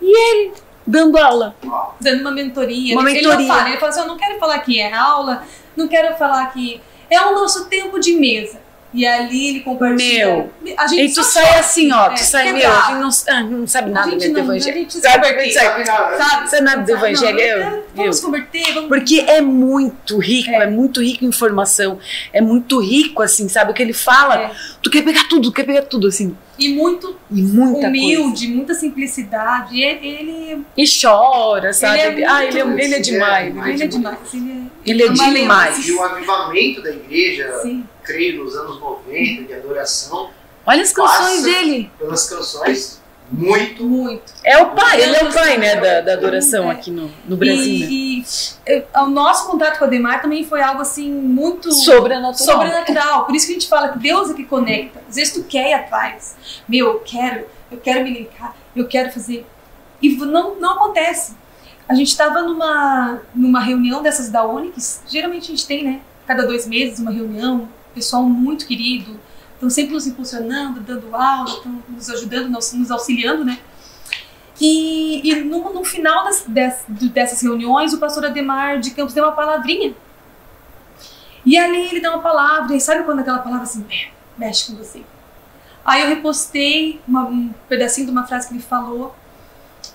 E ele dando aula. dando uma mentoria. Uma ele, mentoria. ele não fala, ele fala assim, eu não quero falar que é aula, não quero falar que é o nosso tempo de mesa. E ali ele compartilha. a gente E tu sai chora. assim, ó, tu É, sai, meu, a gente não, ah, não sabe nada do não, a evangelho. gente Sabe, sabe, Sabe nada? Sabe? Sabe nada do Sabe? evangelho, Não, eu- é, eu. Vamos converter, vamos Porque é muito rico, é. muito rico em informação, é muito rico, assim, sabe? O que ele fala, É. tu quer pegar tudo, tu quer pegar tudo, assim. E muito E muita humilde, muita simplicidade. Ele, ele, coisa. E chora, sabe? Ele é ah, ele é, ele é demais. Ele é demais. Ele é, Ele é demais. E o avivamento da igreja, Sim. Creio, nos anos 90, de adoração, Olha as canções dele. pelas canções, muito. Muito. É o pai, ele é o pai, né, da, da adoração É. aqui no, no Brasil, né? E, e, eh, o nosso contato com a Demar também foi algo assim muito Sobrenatural. sobrenatural. Por isso que a gente fala que Deus é que conecta. Às vezes tu quer ir atrás. Meu, eu quero, eu quero me linkar, eu quero fazer. E não, não acontece. A gente estava numa, numa reunião dessas da Onix, geralmente a gente tem, né? Cada dois meses uma reunião, pessoal muito querido, estão sempre nos impulsionando, dando aula, estão nos ajudando, nos, auxiliando, né? E, e no, no final das, des- dessas reuniões, o pastor Ademar de Campos deu uma palavrinha. E ali ele deu uma palavra, e sabe quando aquela palavra assim, "É, mexe com você? Aí eu repostei uma- um pedacinho de uma frase que ele falou,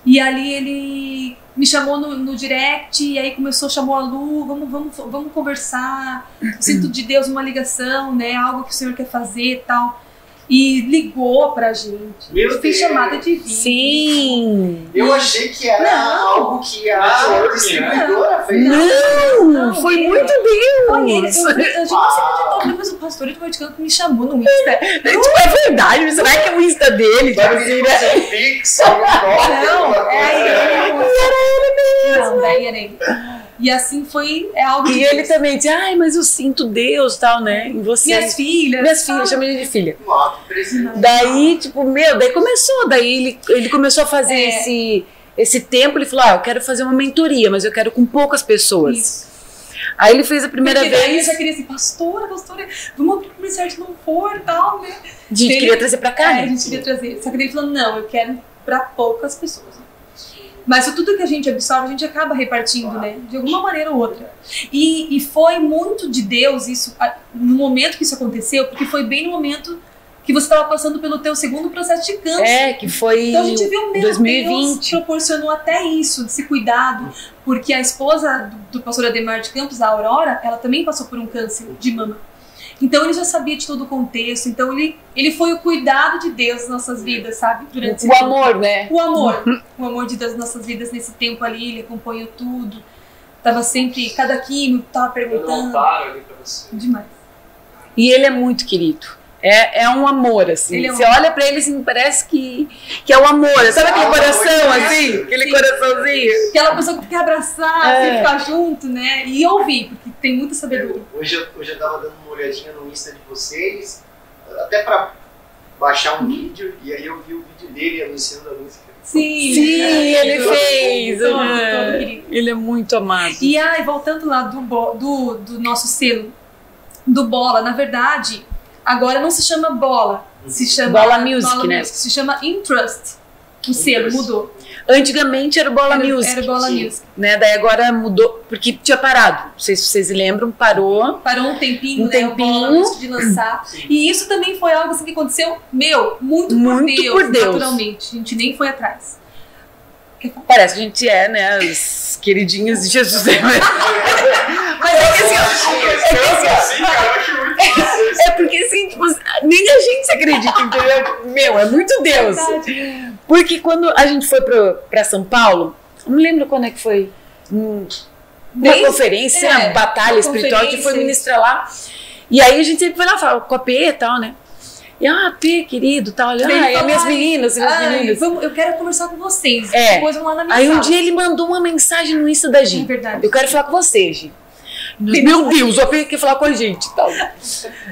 e ali ele me chamou no, no direct, e aí começou, chamou a Lu, vamos, vamos, vamos conversar, sinto de Deus uma ligação, né, algo que o Senhor quer fazer e tal. E ligou pra gente. Meu fez Deus. chamada de vídeo. Sim! Eu achei que era Não. algo que a Networking, distribuidora fez. Não! Não, foi ele- muito Foi ele, Deus! eu, a gente não se acreditou, depois o pastor de Vaticano me chamou no Insta. Tipo, é verdade, mas será que é o Insta dele? Assim, vir né? pix, Não, é coisa. ele. Não, daí era ele. E assim foi, é algo de E ele Deus. também diz, ai, mas eu sinto Deus tal, né? Em você. Minhas filhas. Minhas filhas, chama ele de filha. Presente. Daí, tipo, meu, daí começou, daí ele, ele começou a fazer É. esse, esse tempo, ele falou, ah, eu quero fazer uma mentoria, mas eu quero com poucas pessoas. Isso. Aí ele fez a primeira Porque daí eu vez, já queria assim, pastora, pastora, vamos abrir um ministério de louvor e tal, né? a gente ele- queria trazer pra cá, É, né? a gente queria trazer. Só que daí ele falou, não, eu quero pra poucas pessoas. Mas tudo que a gente absorve, a gente acaba repartindo, né? De alguma maneira ou outra. E, e foi muito de Deus isso, no momento que isso aconteceu, porque foi bem no momento que você estava passando pelo teu segundo processo de câncer. É, que foi Então a gente viu, meu 2020. Deus, proporcionou até isso, desse cuidado. Porque a esposa do, do pastor Ademar de Campos, a Aurora, ela também passou por um câncer de mama. Então ele já sabia de todo o contexto. Então ele, ele foi o cuidado de Deus nas nossas vidas, sabe? Durante o tempo. amor, né? O amor. o amor de Deus nas nossas vidas nesse tempo ali. Ele acompanhou tudo. Tava sempre, cada químico tava Eu perguntando. não paro ali pra você. Demais. E ele é muito querido. É, é um amor, assim. Ele é um Você olha pra ele assim, parece que, que é o amor. Sabe aquele Ah, coração, assim? Aquele Sim. coraçãozinho. Aquela pessoa que quer abraçar, É. assim, ficar junto, né? E ouvir, porque tem muita sabedoria. Hoje, eu- hoje eu tava dando uma olhadinha no Insta de vocês, até pra baixar um vídeo, e aí eu vi o vídeo dele anunciando a música. Sim, Sim, é, ele fez. todo- todo. Ele é muito amado. E aí, voltando lá do, do, do nosso selo do Bola, na verdade, agora não se chama Bola, se chama Bola Music, né? se chama Intrust. O selo mudou. Antigamente era Bola era, Music. Era Bola sim. Music. Né? Daí agora mudou, porque tinha parado. Não sei se vocês lembram, parou. Parou um tempinho, Um né? Bola tempinho. Music de lançar. Sim. E isso também foi algo assim que aconteceu, meu, muito, Muito por, Deus, por Deus. naturalmente. A gente nem foi atrás. Parece que a gente é, né? As queridinhas de Jesus. Mas é que assim, ó, é que assim, isso. É porque assim, tipo, nem a gente se acredita, entendeu? Meu, é muito Deus. Verdade. Porque quando a gente foi pro, pra São Paulo, eu não lembro quando é que foi. Hum, Uma Desde- conferência, é, uma batalha uma espiritual, a gente foi ministrar lá. E aí a gente sempre foi lá, fala com a P e tal, né? E ah, P, querido, tal. Olha, Daí ah, e as minhas meninas, e minhas Ai, meninas. vamos- eu quero conversar com vocês. É. Depois vamos lá na minha Aí um sala. dia ele mandou uma mensagem no Insta da É gente. verdade. Eu quero falar com você, Gi. Meu. Deus, o AP quer falar com a gente e tal.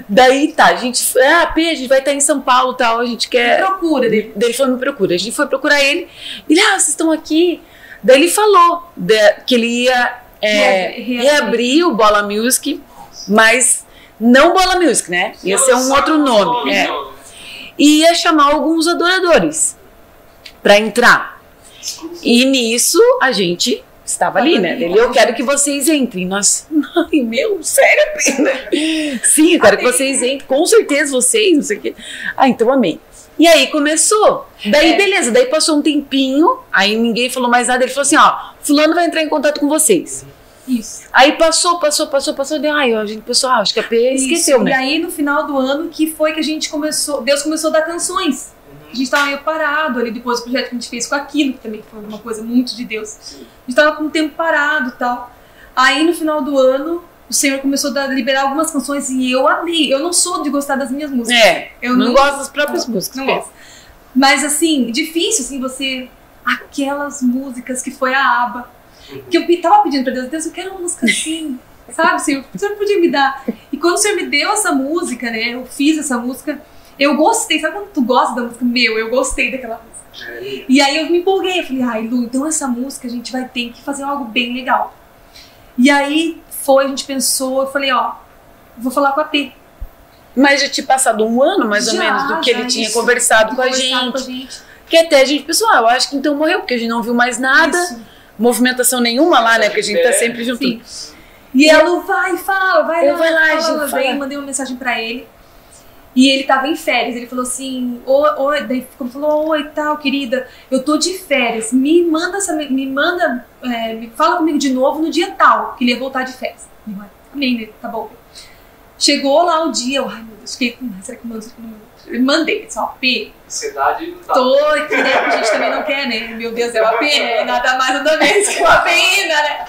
Daí tá, a gente. Ah, AP, a gente vai estar em São Paulo e tal, a gente quer. Procura dele. Daí ele falou, me procura. A gente foi procurar ele. Ele, ah, vocês estão aqui. Daí ele falou de- que ele ia é, Reabrir- reabrir. o Bola Music, mas não Bola Music, né? Ia ser um outro nome. É. E ia chamar alguns adoradores pra entrar. E nisso a gente estava ali, né? Ele, eu quero que vocês entrem. Nós, ai meu, sério, pena. Sim, eu quero que vocês entrem, com certeza vocês, não sei o quê. Ah, então amei. E aí começou. Daí, É. beleza, daí passou um tempinho, aí ninguém falou mais nada. Ele falou assim: ó, Fulano vai entrar em contato com vocês. Isso. Aí passou, passou, passou, passou. Deu, ai, a gente, pessoal, acho que a P esqueceu, Isso. E né? aí, no final do ano, que foi que a gente começou. Deus começou a dar canções. A gente tava meio parado ali depois do projeto que a gente fez com aquilo, que também foi uma coisa muito de Deus. A gente tava com o tempo parado tal. Aí no final do ano, o Senhor começou a liberar algumas canções e eu amei. Eu não sou de gostar das minhas músicas. É, Eu não, não- gosto das próprias músicas. Não gosto. Mas assim, difícil assim você. Aquelas músicas que foi a aba. Que eu tava pedindo pra Deus, Deus, eu quero uma música assim. Sabe, Senhor? O Senhor podia me dar. E quando o Senhor me deu essa música, né? Eu fiz essa música. Eu gostei. Sabe quando tu gosta da música? Meu, eu gostei daquela música. E aí eu me empolguei. Eu falei, ai, Lu, então essa música a gente vai ter que fazer algo bem legal. E aí foi, a gente pensou, eu falei, ó, vou falar com a P. Mas já tinha passado um ano, mais ou Já, menos, do que já, ele tinha isso. conversado com a Conversado gente. com a gente. Que até a gente pensou, ah, eu acho que então morreu, porque a gente não viu mais nada, Isso. movimentação nenhuma lá, né? Porque a gente tá sempre junto. Sim. E ela vai, fala, vai Eu lá, vou lá, fala, ela fala. veio, mandei uma mensagem pra ele. E ele tava em férias. Ele falou assim: Oi, oi, daí falou: Oi, tal, querida, eu tô de férias. Me manda essa. Me manda. é, me fala comigo de novo no dia tal, que ele ia voltar de férias. Eu falei, Amém, né? Tá bom. Chegou lá o dia, eu, ai meu Deus, Acho que. Será que eu mando? Eu mandei, só P. Ansiedade não tá. Tô aqui, né? A gente também não quer, né? Meu Deus, é o AP, né? Nada mais nada menos que o AP ainda, né?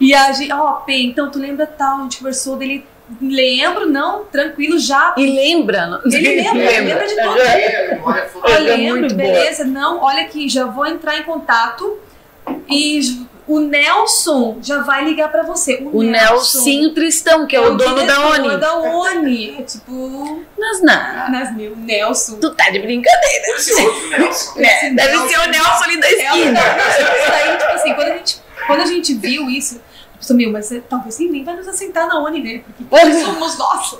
E a gente, ó, AP, então tu lembra tal, a gente conversou dele. Lembro, não, tranquilo, já. E lembra? não- Ele lembra, ele lembra de tudo. É, Eu. É lembro, boa. beleza, não, olha aqui, já vou entrar em contato e o Nelson já vai ligar pra você. O Nelsinho Tristão, que é, o dono da ONI. da ONI. É tipo, Mas não. nas meu, Nelson. Tu tá de brincadeira. Ser outro Nelson. É, deve ser o Nelson ali da É, esquina. aí, tipo assim, quando a gente, quando a gente viu isso, meu, mas é, talvez ele nem vai nos aceitar na ONI, né? Porque somos nós.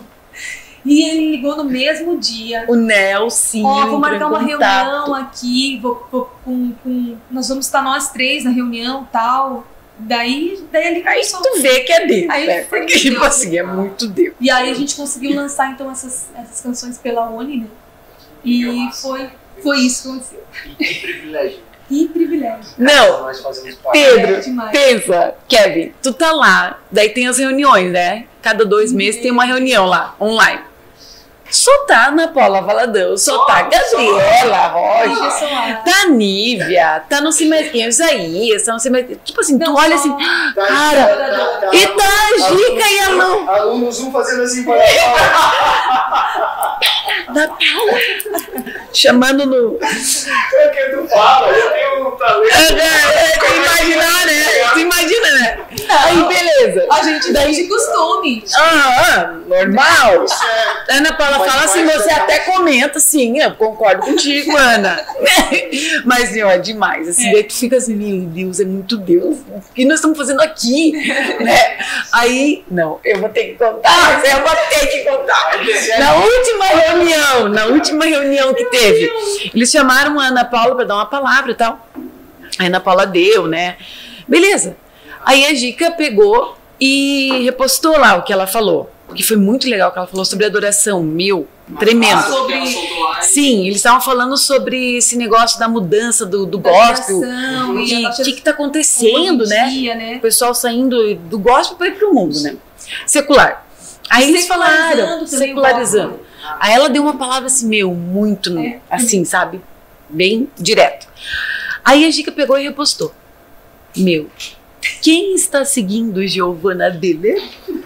E ele ligou no mesmo dia. O Nelsinho. Ó, vou marcar uma contato. reunião aqui, vou, vou com, com- nós vamos estar nós três na reunião tal. Daí, daí ele Aí começou. tu vê que é Deus, Aí né? Porque, tipo Deus. assim, é muito Deus. E aí a gente conseguiu lançar então essas, essas canções pela ONI, né? E foi, foi isso que aconteceu. E que privilégio. Que privilégio. Não, parte. Pedro, É pensa, Kevin, tu tá lá, daí tem as reuniões, né? Cada dois meses tem uma reunião lá, online. Só tá Ana Paula Valadão, só tá a Gabriela Rocha, tá Nívia, tá no Cimetinho Isaías, tá no Cimetinho. Tipo assim, tu olha assim, Tá, Cara, tá, tá, e tá a Gica e a Lu. Alunos um fazendo assim para Da Paula. Chamando no. É que tu fala, eu tenho um talento. É, é, tu imaginar, né? Tu imagina, né? Aí, beleza. A gente tem de costume. Ah, ah, normal. É. Ana Paula Pode fala assim, mais, você né? até comenta, sim, eu concordo contigo, Ana. Mas, meu, é demais. Assim, É. daí tu fica assim, meu Deus, é muito Deus. O que nós estamos fazendo aqui? né? Aí, não, eu vou ter que contar, eu vou ter que contar. Na última reunião, na última reunião que teve, eles chamaram a Ana Paula para dar uma palavra e tal. A Ana Paula deu, né? Beleza. Aí a Gica pegou e repostou lá o que ela falou. Porque foi muito legal o que ela falou sobre adoração. Meu, tremendo. Sobre- Sim, eles estavam falando sobre esse negócio da mudança do, do gospel. Adoração, e Que a o que, que tá acontecendo, né? dia, né? O pessoal saindo do gospel para ir pro mundo, né? Secular. Aí eles falaram, Secularizando o. Aí ela deu uma palavra assim, meu, muito É. assim, sabe? Bem direto. Aí a Gica pegou e repostou. Meu, quem está seguindo Giovanna Dele?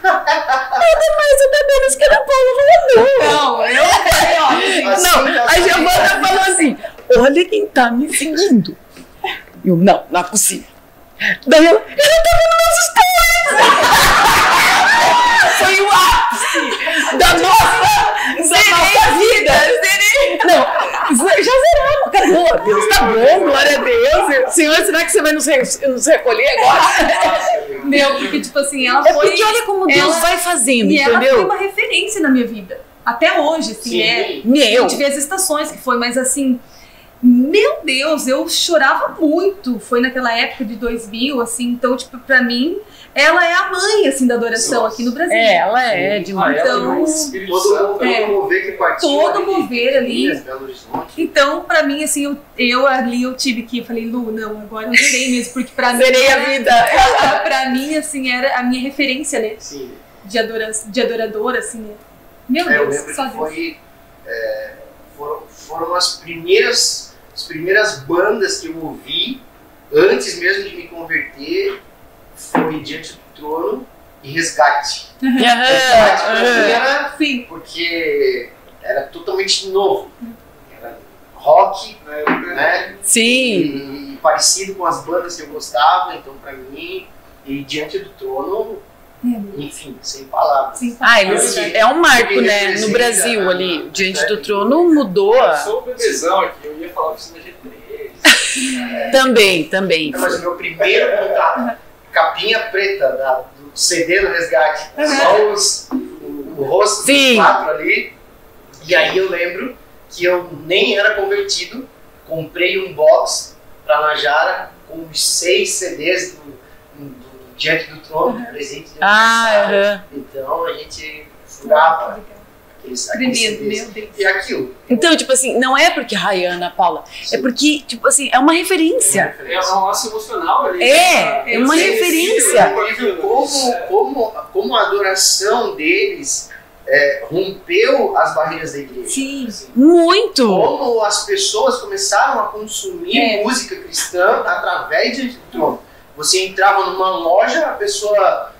Nada mais, nada menos que Ana Paula Valadão. Não, eu falei, ó, gente, Assim Não, tá a saindo. Giovana falou assim: olha quem tá me seguindo. Eu, não, não é possível. Daí ela, ele tá vendo meus stories! Foi o ápice da nossa, da nossa vida. Não, já zeramos, acabou. Deus tá bom, glória a Deus. Senhor, será que você vai nos, re- nos recolher agora? Meu, porque, tipo assim, ela É foi. porque olha como Deus ela- vai fazendo, E ela foi entendeu? uma referência na minha vida. Até hoje, assim, Sim. é. A Meu, gente vê as estações que foi, mas assim, meu Deus, eu chorava muito. Foi naquela época de 2000, assim, então, tipo, pra mim, ela é a mãe, assim, da adoração Nossa. aqui no Brasil. é, ela é demais. Então, Espírito Todo, Santo. todo É. mover que partiu. Todo ali, mover ali. Horizonte. Então, pra mim, assim, eu, eu ali, eu tive que, eu falei, Lu, não, agora eu zerei mesmo, porque pra mim, Zerei a era- vida. ela, pra mim, assim, era a minha referência, né, Sim. de, adora, de adoradora, assim, né. Meu É, eu Deus, só Deus. foi, é, foram, foram as primeiras, as primeiras bandas que eu ouvi antes mesmo de me converter. Foi Diante do Trono e Resgate. Resgate pra mim era Sim, porque era totalmente novo. Era rock, né? Sim. E, e parecido com as bandas que eu gostava, então pra mim, e Diante do Trono, enfim, sem palavras. sim. Ah, eles, é um marco, né? No representa Brasil a- ali, diante do trono mudou. Eu sou o bebezão aqui, eu ia falar oficina G3. Também, também. Mas o meu primeiro contato, capinha preta da, do CD do Resgate, só os, o, o rosto Sim. dos quatro ali. E aí eu lembro que eu nem era convertido, comprei um box pra Najara com os seis CDs do Diante do Trono, presente de Ah, aham. Então a gente furava aqueles, aqueles. E aquilo. Então, tipo assim, não é porque ai, Ana Paula, é porque, tipo assim, é uma referência. É um laço emocional ali. É, é uma Sim, referência. sim, Como, como, como a adoração deles é, rompeu as barreiras da igreja. Sim. Muito! Como as pessoas começaram a consumir É. música cristã através de do trono. Você entrava numa loja, a pessoa,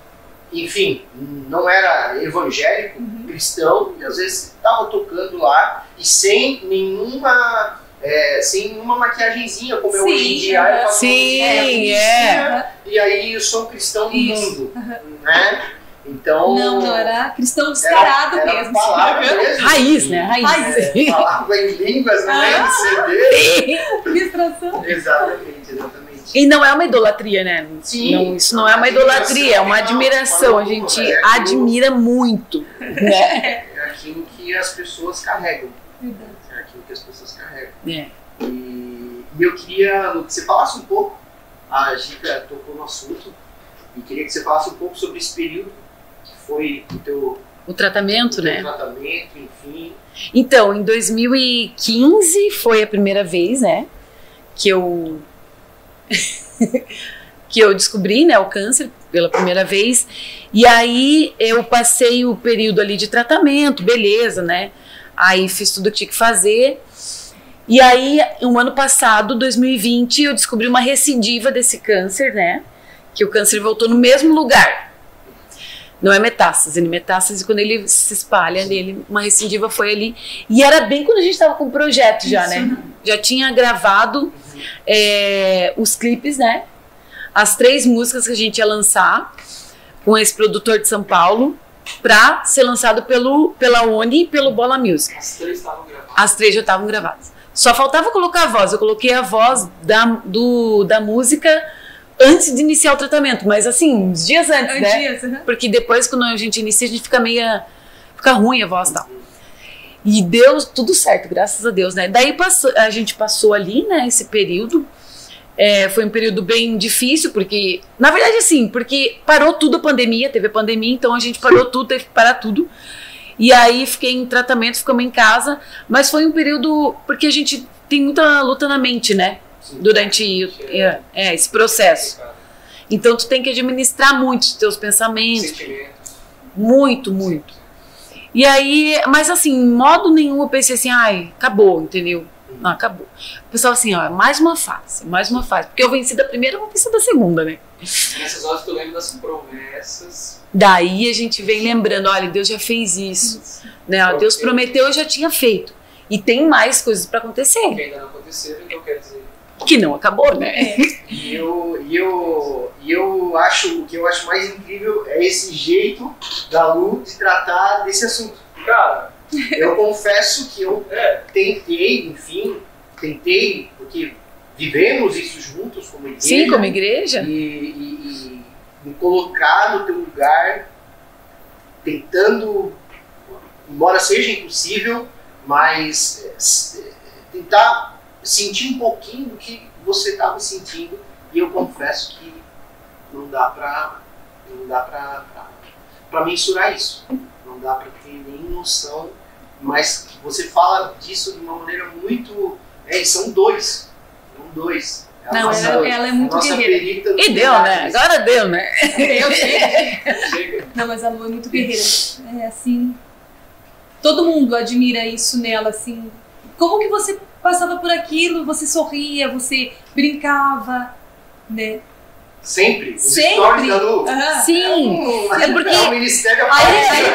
enfim, não era evangélico, Uhum. cristão, e às vezes estava tocando lá e sem nenhuma. é, sem nenhuma maquiagenzinha, como é Sim, hoje em dia. aham. Eu faço Sim, é. E aí eu sou um cristão do Isso. mundo. Né? Então. Não, não, era cristão descarado era, era mesmo. palavra mesmo. Raiz, né? Raiz. Raiz. É, falava em línguas, não é? Ah. De CD. Exatamente, exatamente. E não é uma idolatria, né? Sim. Não, isso não é uma idolatria, é uma admiração. A gente admira muito. Né? É aquilo que as pessoas carregam. É aquilo que as pessoas carregam. É. E, e eu queria Lu, que você falasse um pouco, a Gica tocou no assunto, e queria que você falasse um pouco sobre esse período que foi o teu, O tratamento, teu né? tratamento, enfim. Então, em 2015 foi a primeira vez, né, que eu que eu descobri, né, o câncer pela primeira vez. E aí eu passei o período ali de tratamento, beleza, né? Aí fiz tudo o que tinha que fazer. E aí, um ano passado, 2020, eu descobri uma recidiva desse câncer, né? Que o câncer voltou no mesmo lugar. Não é metástase, ele metástase quando ele se espalha nele, uma recidiva foi ali. E era bem quando a gente estava com o projeto já, né? Já tinha gravado é, os clipes, né? As três músicas que a gente ia lançar com esse produtor de São Paulo pra ser lançado pelo, pela Oni e pelo Bola Music. As três estavam gravadas. As três já estavam gravadas. Só faltava colocar a voz. Eu coloquei a voz da, do, da música antes de iniciar o tratamento, mas assim, uns dias antes, né? Dias, aham. Porque depois, quando a gente inicia, a gente fica meio. fica ruim a voz e tal. E deu tudo certo, graças a Deus, né? Daí passou- a gente passou ali, né, esse período. É, foi um período bem difícil, porque. Na verdade, assim, porque parou tudo a pandemia, teve a pandemia, então a gente parou tudo, teve que parar tudo. E aí fiquei em tratamento, ficamos em casa. Mas foi um período. Porque a gente tem muita luta na mente, né? Durante é, é, esse processo. Então tu tem que administrar muito os teus pensamentos, muito, muito. E aí, mas assim, em modo nenhum eu pensei assim, ai, acabou, entendeu? Não, acabou. O pessoal assim, ó, mais uma fase, mais uma fase. Porque eu venci da primeira, eu vou vencer da segunda, né? Nessas horas que eu lembro das promessas. Daí a gente vem lembrando, olha, Deus já fez isso, né? Ó, Deus prometeu, eu já tinha feito. E tem mais coisas pra acontecer, Que ainda não aconteceram, então quer dizer. Que não acabou, né? E eu, e eu, e eu acho, o que eu acho mais incrível é esse jeito da Lu de tratar desse assunto. Cara, Eu confesso que eu é. tentei, enfim, tentei, porque vivemos isso juntos como igreja. Sim, como igreja. e, e- e me colocar no teu lugar, tentando, embora seja impossível, mas é, é, tentar sentir um pouquinho do que você estava sentindo. E eu confesso que não dá pra, não dá pra, pra, pra mensurar isso. Não dá pra ter nem noção. Mas você fala disso de uma maneira muito. É, são dois. São dois. É a Não, nossa- ela, ela é muito nossa guerreira. E deu, né? Agora deu, né? Eu sei. Chega. Não, mas a Lu é muito guerreira. É assim. Todo mundo admira isso nela, assim. Como que você passava por aquilo, você sorria, você brincava, né? Sempre. Os Sempre. da Lu. Aham. Sim. um, É porque- é um ministério Aí, aí, aí,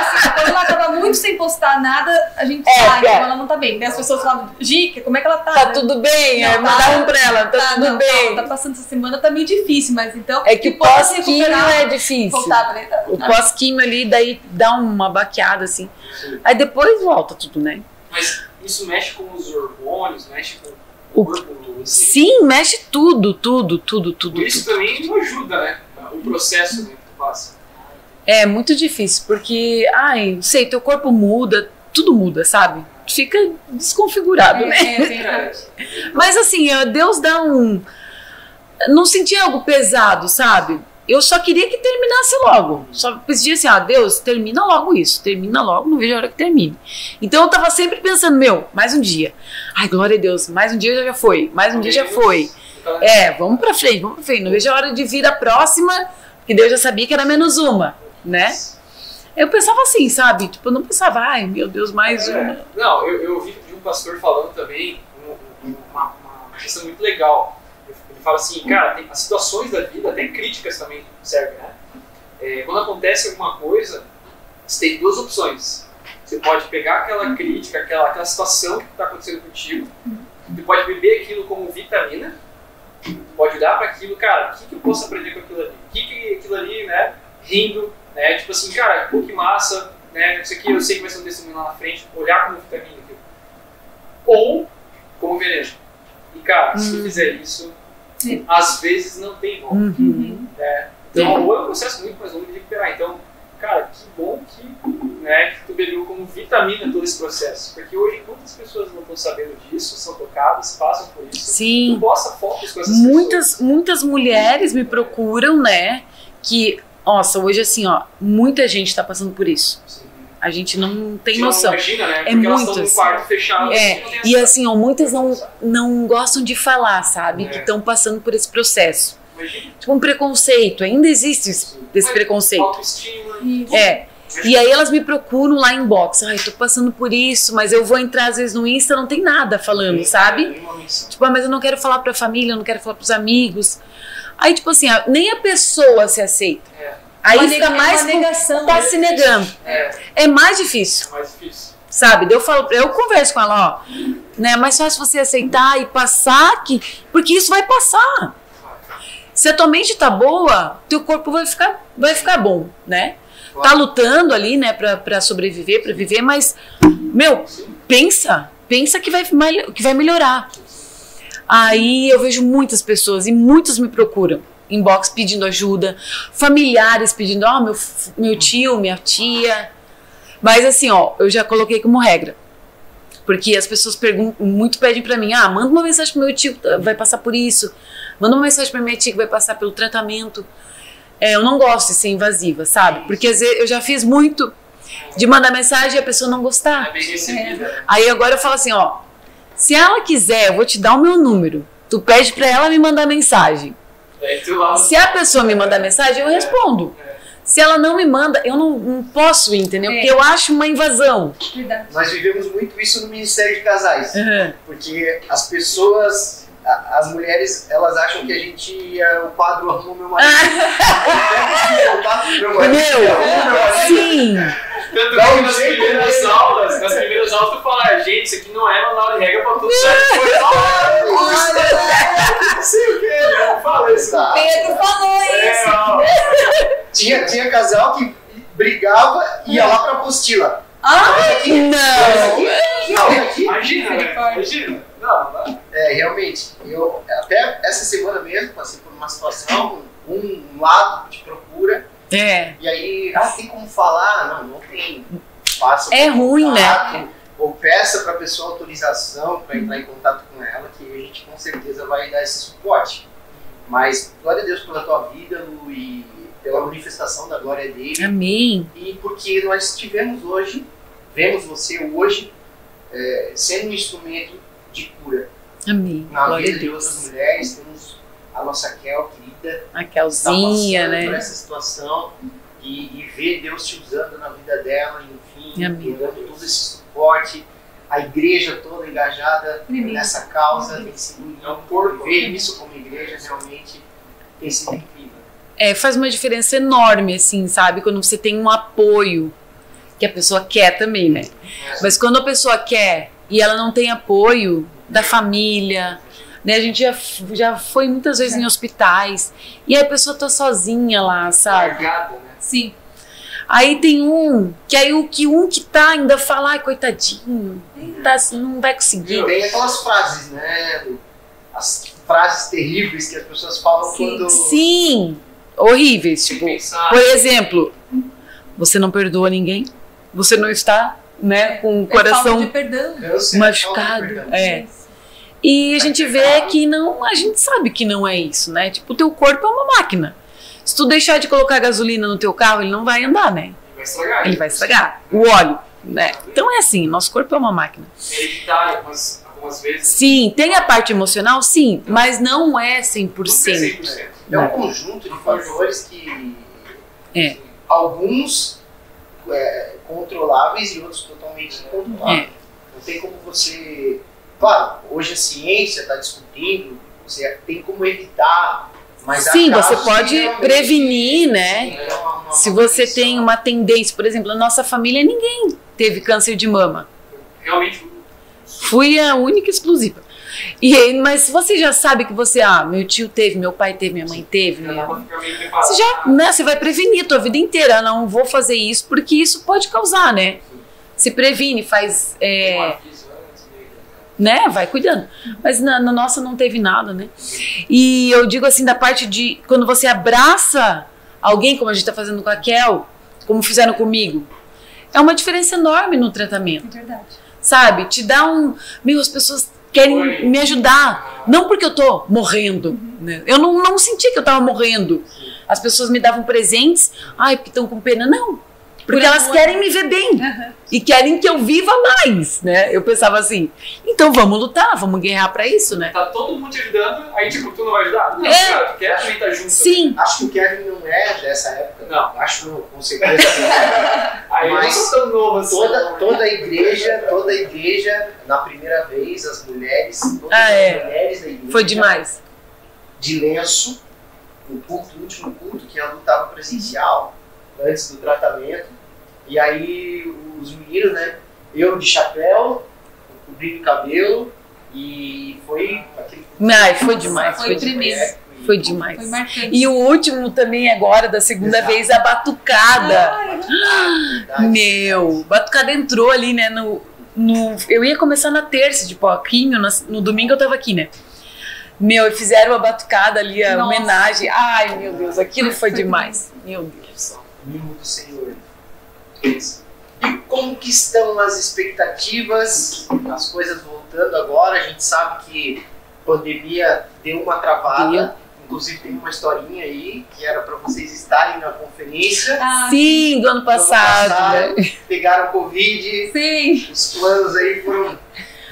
assim, quando ela tava muito sem postar nada, a gente É, sabe é. que ela não tá bem. Né? As pessoas falavam, Gica, como é que ela tá? Tá né? tudo bem, Não, é, tá- mandavam pra ela, tá, tudo não, bem. Tá, tá passando essa semana, tá meio difícil, mas então. É que o pós-químio recuperar, é difícil. Voltava, né? Tá- O pós-químio ali, daí dá uma baqueada, assim. Sim. Aí depois volta tudo, né? Mas isso mexe com os hormônios, mexe com O- o corpo. assim. Sim, mexe tudo, tudo, tudo, tudo. Por isso tudo. também não ajuda, né? O processo né, que tu passa. É muito difícil, porque, ai, não sei, teu corpo muda, tudo muda, sabe? Fica desconfigurado, né? É, é verdade. Mas assim, Deus dá um. Não senti algo pesado, sabe? Eu só queria que terminasse logo. Só pedia assim, ah, Deus, termina logo isso, termina logo, não vejo a hora que termine. Então eu tava sempre pensando, meu, mais um dia. Ai, glória a Deus, mais um dia já foi, mais um dia já foi. Então, É, vamos pra frente, vamos pra frente. Não vejo a hora de vir a próxima, porque Deus já sabia que era menos uma, né? Eu pensava assim, sabe? Tipo, eu não pensava, ai meu Deus, mais É. uma. Não, eu, eu ouvi de um pastor falando também um- um- uma, uma questão muito legal. Fala assim, cara, tem, as situações da vida, até críticas também servem, né? É, quando acontece alguma coisa, você tem duas opções. Você pode pegar aquela crítica, aquela, aquela situação que está acontecendo contigo, você pode beber aquilo como vitamina, pode olhar para aquilo, cara, o que, que eu posso aprender com aquilo ali? O que, que aquilo ali, né, rindo, né, tipo assim, cara, pô, que massa, né, isso aqui eu sei que vai ser um testemunho lá na frente, olhar como vitamina aquilo. Ou como veneno. E, cara, se tu fizer isso, Sim. às vezes não tem volta. Uhum. né? Então, ou é um processo muito mais longo de recuperar. Então, cara, que bom que, né, que tu bebeu como vitamina todo esse processo. Porque hoje, quantas pessoas não estão sabendo disso, são tocadas, passam por isso. Sim. Tu posta fotos com essas Muitas, muitas mulheres me procuram, né? Que, nossa, hoje assim, ó, muita gente tá passando por isso. pessoas. Sim. A gente não tem não noção. Imagina, né? É Porque elas quarto fechado. É, não tem E assim, ó, muitas não, não gostam de falar, sabe? É. Que estão passando por esse processo. Imagina. Tipo, um preconceito. Ainda existe esse, Sim. esse preconceito. Autoestima. Isso. É. E aí elas me procuram lá em box. Ai, tô passando por isso, mas eu vou entrar às vezes no Insta, não tem nada falando, sabe? Nenhuma menção. Tipo, ah, mas eu não quero falar pra família, eu não quero falar pros amigos. Aí, tipo assim, nem a pessoa se aceita. É. Aí Uma fica mais com- negação, tá se negando. É, É mais difícil, é mais difícil. sabe? Eu falo, eu converso com ela, ó, né? É mais fácil você aceitar e passar que, porque isso vai passar. Se a tua mente tá boa, teu corpo vai ficar, vai ficar bom, né? Tá lutando ali, né, pra, pra sobreviver, pra viver, mas, meu, pensa, pensa que vai, que vai melhorar. Aí eu vejo muitas pessoas e muitos me procuram inbox pedindo ajuda, familiares pedindo, ó, meu, f- meu tio, minha tia. Mas assim, ó, eu já coloquei como regra. Porque as pessoas perguntam, muito pedem pra mim, ah, manda uma mensagem pro meu tio que vai passar por isso. Manda uma mensagem pra minha tia que vai passar pelo tratamento. É, eu não gosto de ser invasiva, sabe? Porque às vezes eu já fiz muito de mandar mensagem e a pessoa não gostar. É né? Aí agora eu falo assim, ó, se ela quiser, eu vou te dar o meu número. Tu pede pra ela me mandar mensagem. Se a pessoa me mandar mensagem, eu respondo. Se ela não me manda, eu não, não posso, entendeu? É. Porque eu acho uma invasão. Nós vivemos muito isso no Ministério de Casais. Porque as pessoas, as mulheres, elas acham que a gente é o quadro arruma meu marido. Eu pego o meu marido, Meu, sim. Tanto que nas primeiras aulas, nas primeiras aulas tu fala, gente, isso aqui não é manual de regra pra tudo certo. Foi Olha, Não sei o que, né? Fala isso. Tá. Pedro falou É, isso. Tinha, tinha casal que brigava e ia lá pra apostila. Ah, Olha aqui, Não. Não. Imagina, né? Imagina. Não. É, realmente. Eu até essa semana mesmo passei por uma situação, um, um lado te procura, É. e aí, ah, tem como falar? Não, não tem. Faça É por ruim, né? contato, Ou peça pra pessoa autorização para entrar em contato com ela, que a gente com certeza vai dar esse suporte. Mas glória a Deus pela tua vida, Lu, e pela manifestação da glória dele. Amém. E porque nós tivemos hoje, vemos você hoje é, sendo um instrumento de cura Amém. na Glória a vida de outras mulheres. Temos a nossa Kel, querida, A Kelzinha, por né? essa situação e, e ver Deus te usando na vida dela, enfim, Amém. dando todo esse suporte. A igreja toda engajada nessa causa, tem sido É um corpo. ver isso como igreja realmente tem sido incrível. É, faz uma diferença enorme, assim, sabe? Quando você tem um apoio que a pessoa quer também, né? Mas quando a pessoa quer e ela não tem apoio da família, né? A gente já, já foi muitas vezes em hospitais e a pessoa tá sozinha lá, sabe? Largada, né? sim. Aí tem um, que aí o que um que tá ainda fala, ai, coitadinho, não, tá, não vai conseguir. Tem aquelas frases, né? As frases terríveis que as pessoas falam Sim. quando. Sim, horríveis, tipo, por exemplo, você não perdoa ninguém, você não está, né, com o É falta coração de perdão. Machucado, é. E a gente vê que não, a gente sabe que não é isso, né? Tipo, o teu corpo é uma máquina. Se tu deixar de colocar gasolina no teu carro, ele não vai andar, né? Vai estragar. Ele vai estragar. O óleo, né? Então é assim, nosso corpo é uma máquina. É hereditário algumas, algumas vezes. Sim, tem a parte emocional, sim, mas não é 100%. Tudo é 100%. É um conjunto de fatores que É. alguns é, controláveis e outros totalmente incontroláveis. É. Não tem como você. Claro, hoje a ciência está descobrindo, você tem como evitar. Mas Sim, você pode realmente- prevenir, né? Sim, é uma- uma Se você tem uma tendência, por exemplo, na nossa família ninguém teve câncer de mama. Realmente, Fui a única exclusiva. E, aí, mas você já sabe que você, ah, meu tio teve, meu pai teve, minha mãe teve, dá minha... Você já, né, você vai prevenir a tua vida inteira. Não vou fazer isso porque isso pode causar, né? Se previne, faz, é, meio- né? Vai cuidando. Mas na, na nossa não teve nada, né? E eu digo assim, da parte de quando você abraça alguém, como a gente tá fazendo com a Kel, como fizeram comigo, é uma diferença enorme no tratamento. É verdade. sabe? Te dá um. Meu, as pessoas querem me ajudar. Não porque eu tô morrendo. Né? Eu não, não senti que eu tava morrendo. As pessoas me davam presentes. Ai, porque estão com pena. Não. Porque Por elas amor. querem me ver bem. Aham. E querem que eu viva mais, né? Eu pensava assim, então vamos lutar, vamos guerrear pra isso, né? Tá todo mundo te ajudando, aí tipo, tu não vai ajudar? Não, É. cara, tu quer também tá junto. Sim, Acho que o Kevin não é dessa época. Não. Acho não, com certeza. Aí eu não Mas sou tão novo assim. toda, toda a igreja, toda a igreja, na primeira vez, as mulheres, todas Ah, as é. mulheres da igreja. foi demais. De lenço, no culto, no último culto, que ela lutava presencial, antes do tratamento. E aí os meninos, né? Eu de chapéu, cobrindo o cabelo, e foi aquele. Ai, foi demais, Foi foi, tremendo. demais. Foi demais. Foi marcante. E o último também agora, da segunda Exato. vez, a batucada. Ai, Meu, Batucada entrou ali, né? No, no, eu ia começar na terça de pouquinho, no, no domingo eu tava aqui, né? Meu, e fizeram a batucada ali, a Nossa. homenagem. Ai, meu Deus, aquilo foi demais. Meu Deus. Mimo do Senhor. E como que estão as expectativas, as coisas voltando agora? A gente sabe que a pandemia deu uma travada. Inclusive tem uma historinha aí que era para vocês estarem na conferência. ah, Sim, do ano passado, passado. né? Pegaram Covid, Sim. os planos aí foram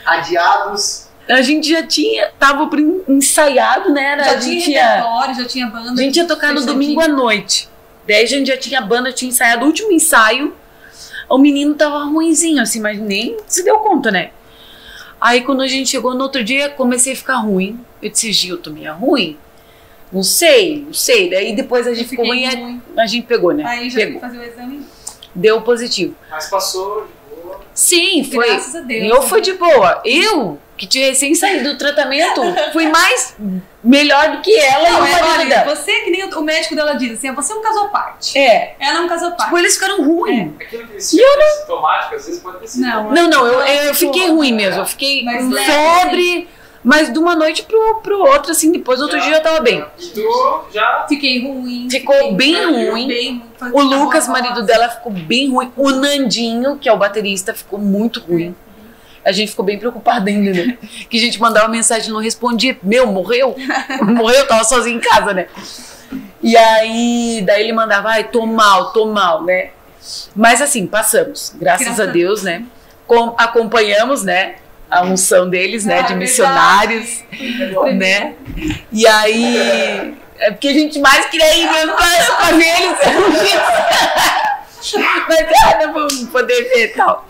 adiados. A gente já tinha, tava ensaiado, né? Era, Já a tinha gente ia, repertório, já tinha banda. a gente ia tocar no domingo à noite. Daí a gente já tinha banda, tinha ensaiado o último ensaio. O menino tava ruinzinho, assim, mas nem se deu conta, né? Aí quando a gente chegou no outro dia, comecei a ficar ruim. Eu disse, Gil, tu meio ruim? Não sei, não sei. Daí depois a gente ficou ruim, ruim. a gente pegou, né? Aí já Pegou. fazer o exame. Deu positivo. Mas passou, de boa. Sim, foi. Graças a Deus. Eu fui de boa. Eu, que tinha recém saído do tratamento, fui mais melhor do que ela Não, e o é, marido olha, dela. você que nem o médico dela diz assim, você é um caso à parte. É. Ela é um caso à parte. Tipo, eles ficaram ruins. Aquilo que eles chamam sintomático, às vezes pode ter sido. Não, Não, não, eu, eu fiquei ruim mesmo. Eu fiquei Mas com leve, febre, mas de uma noite pro, pro outro, assim, depois do outro dia eu tava bem. Tu já. Fiquei ruim. Ficou fiquei bem ruim. bem ruim. O Lucas, marido dela, ficou bem ruim. O Nandinho, que é o baterista, ficou muito ruim. A gente ficou bem preocupada ainda, né? Que a gente mandava mensagem e não respondia. Meu, morreu? morreu, tava sozinho em casa, né? E aí, daí ele mandava, ai, tô mal, tô mal, né? Mas assim, passamos. Graças, Graças a Deus, né? Com- acompanhamos, né? A unção deles, né? Ah, de verdade. missionários, né? E aí. É porque a gente mais queria ir mesmo pra, pra eles. Mas ah, não vamos poder ver e tal.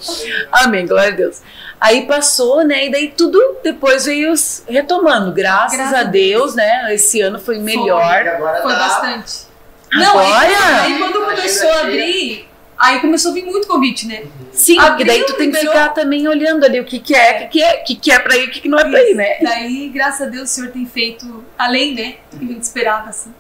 Amém, glória a Deus. Aí passou, né? E daí tudo depois veio retomando. Graças, Graças a a Deus, né? Esse ano foi melhor. agora Foi tá bastante. Não, aí, Agora? aí quando começou a abrir, aí começou a vir muito convite, né? Sim, porque daí tu Abriu, tem que liberou. ficar também olhando ali o que, que é, o que, que é, o que, que é pra ir, o que, que não é pra ir, né? Daí, graças a Deus, o Senhor tem feito além, né? Do que a gente esperava, assim.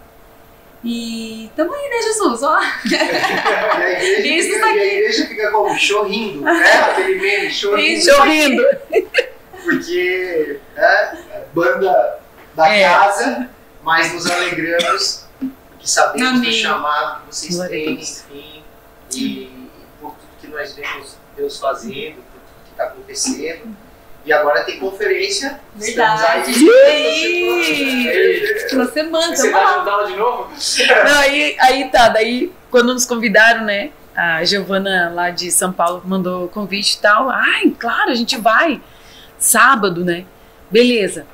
E tamo aí, né, Jesus? Ó, E a igreja, fica, e a igreja fica como? Chorrindo, né? Aquele meme, chorrindo. Isso. Sorrindo. Porque é banda da É. casa, mas nos alegramos que sabemos do Amém. chamado que vocês Glória têm, enfim, e por tudo que nós vemos Deus fazendo, por tudo que está acontecendo. E agora tem conferência. Verdade. Na semana, Você vai ajudá-la de novo? Não, aí, aí tá, daí quando nos convidaram, né? A Giovana lá de São Paulo mandou convite e tal. Ai, claro, a gente vai. Sábado, né? Beleza.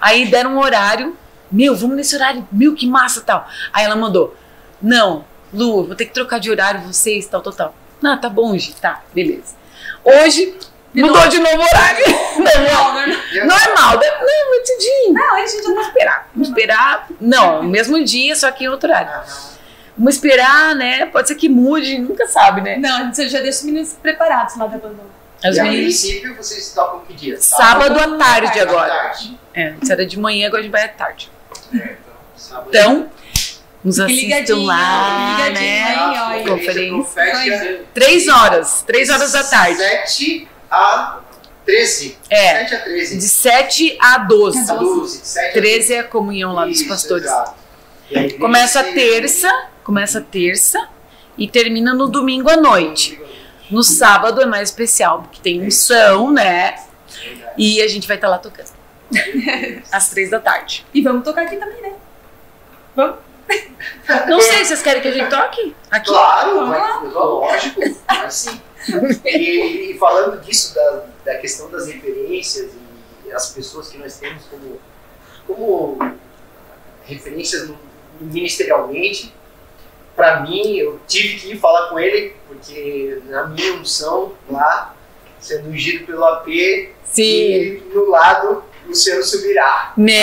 Aí deram um horário. Meu, vamos nesse horário. Meu, que massa tal. Aí ela mandou: Não, Lu, vou ter que trocar de horário vocês, tal, tal, tal. Não, tá bom, Gi, tá, beleza. Hoje, mudou de novo o horário. Normal, normal. Não, muito dia. Não, a gente Vamos esperar. Vamos esperar. Não, mesmo dia, só que em outro horário. Vamos esperar, né? Pode ser que mude, nunca sabe, né? Não, você já deixa os meninos preparados lá da banda. Às E a vezes, princípio vocês tocam que dia? sábado à tarde à agora. tarde. É, antes era de manhã, agora a gente vai à tarde. Sábado. Então, nos assistam ligadinho, lá, ligadinho né? aí, ó, aí. Conferência. Três horas, três horas da tarde. 7 a 13. É. 7 a 13. De 7 a 12. A 12. De 7 a 13 é a comunhão lá dos Isso, pastores. exato. E aí, Começa terça, começa terça e termina no domingo à noite. No sábado é mais especial, porque tem unção, né? E a gente vai estar lá tocando. Às três da tarde. E vamos tocar aqui também, né? Vamos? Não sei, vocês querem que a gente toque? Aqui? Claro, vai, lógico, assim. E, e falando disso, da, da questão das referências e as pessoas que nós temos como, como referências no- ministerialmente, para mim, eu tive que ir falar com ele, porque na minha unção lá, sendo ungido pelo AP, Sim. e no lado, Luciano Subirá. Meu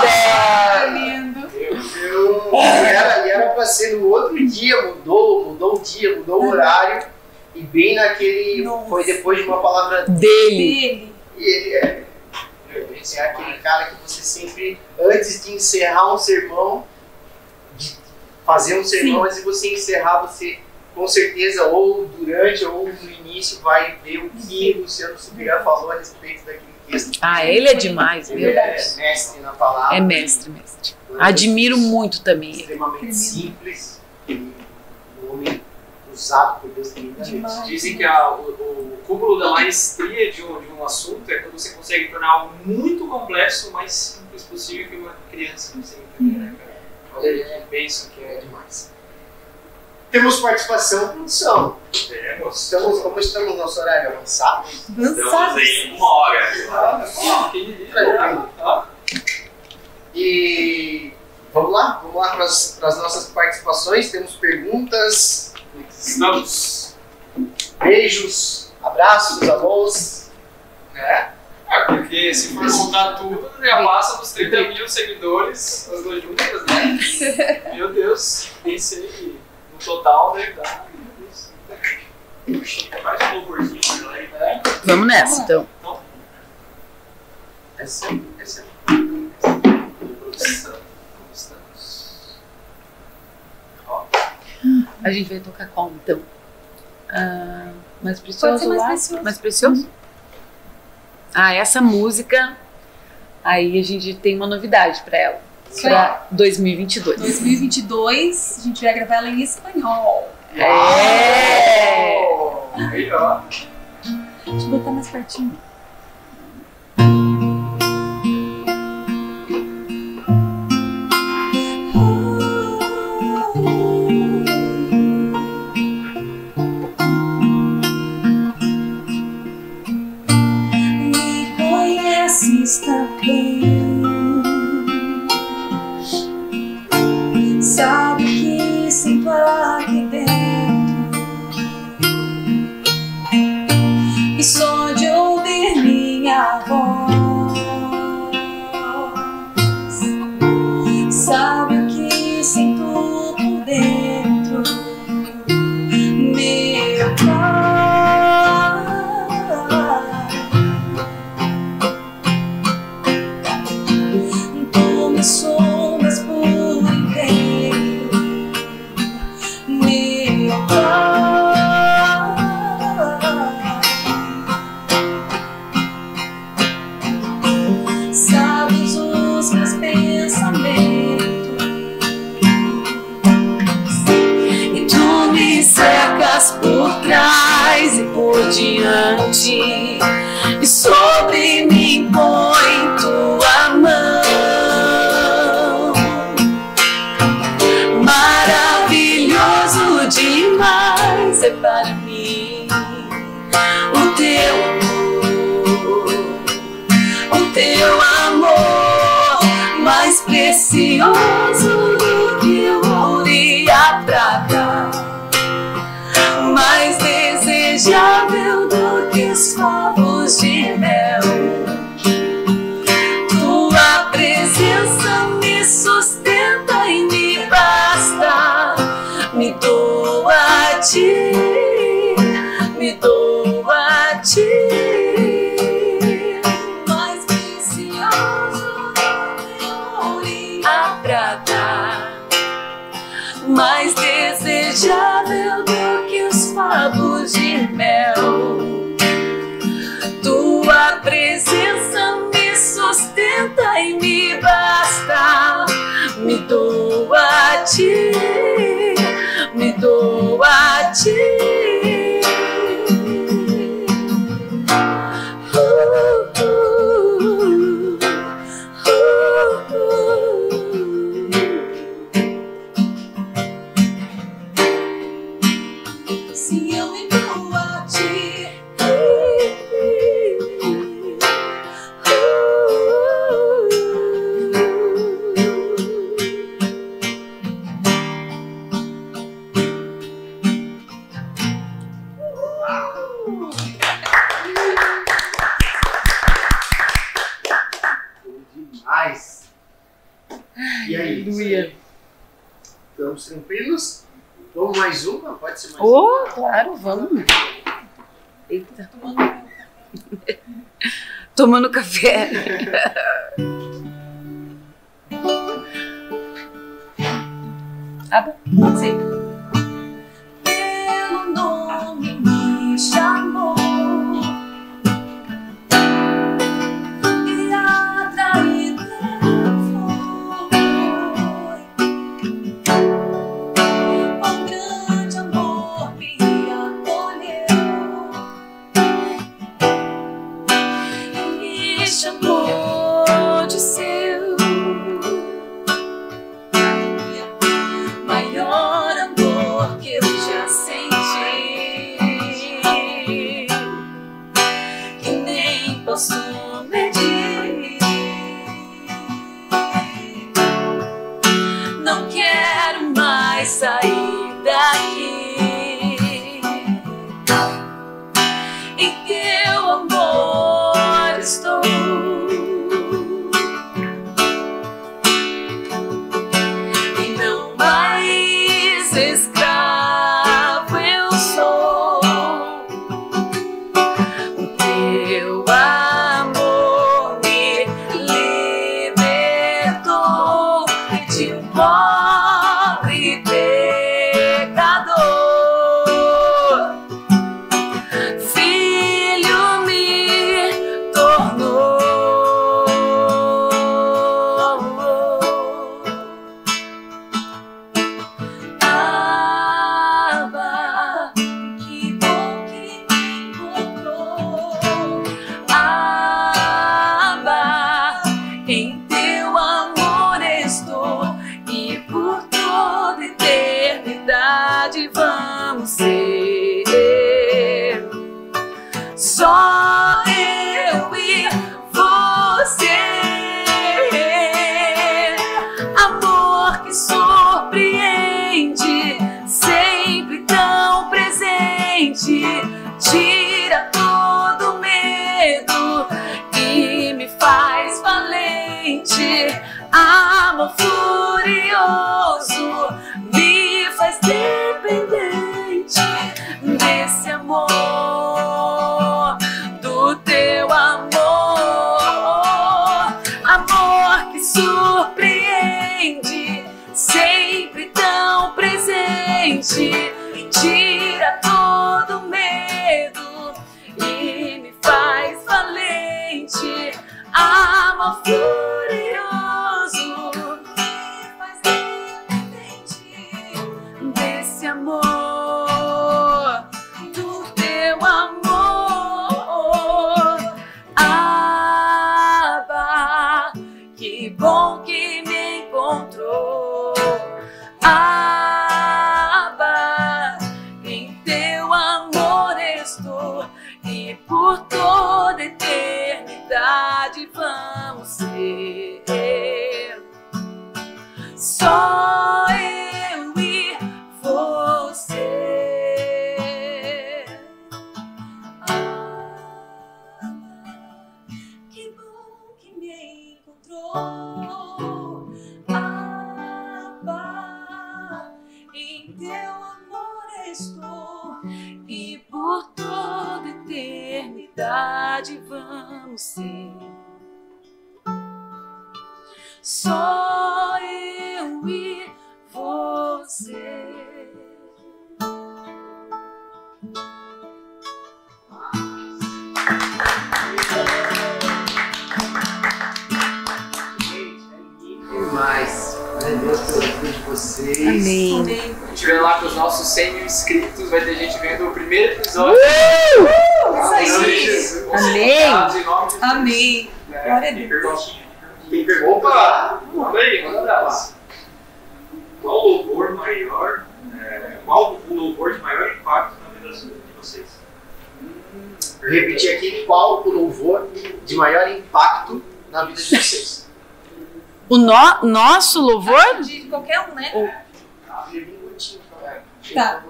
Deus! Lindo. Eu, e era, e era pra ser no outro dia, mudou, mudou o dia, mudou o horário. E bem naquele. Nossa. Foi depois de uma palavra Dele. Dele. E ele é, é aquele cara que você sempre, antes de encerrar um sermão, de fazer um sermão, antes de você encerrar, você com certeza, ou durante ou no início, vai ver o que o Luciano Subirá falou a respeito daquele texto. Ah, ele é demais, Ele meu é Deus. mestre na palavra. É mestre, mestre. Admiro muito também ele. Extremamente simples. Um homem usado por Deus tremendamente. Demais. Dizem que a- o, o cúmulo da maestria de um, de um assunto é quando você consegue tornar algo muito complexo o mais simples possível que uma criança consegue entender, né, cara? Olha que bênção que É demais. Temos participação e produção. Temos. Estamos, como estamos no nosso horário avançado, Estamos em uma hora. tranquilo. E vamos lá, vamos lá para as nossas participações. Temos perguntas, Estamos. beijos, abraços, alôs. né? É, porque se for contar tudo, já passa dos 30 mil seguidores, as duas juntas, né? Meu Deus, pensei que no total meu Deus, muita gente. Mais um louvorzinho né? Vamos nessa, então. Essa, essa. Produção, como estamos? A gente vai tocar qual, então? Ah, mais Pode precioso ser mais lá? precioso. Mais precioso? Ah, essa música, aí a gente tem uma novidade pra ela. Pra 2022. 2022, a gente vai gravar ela em espanhol. É! Melhor. Deixa eu botar mais pertinho. precioso do que o ouro e a prata, mais desejável do que os favos de mel. Tua presença me sustenta e me basta, me doa a ti, me doa a ti. ti, me dou a ti. tomando café. ah, bom, sim. O no, nosso louvor? De qualquer um, né? Tá.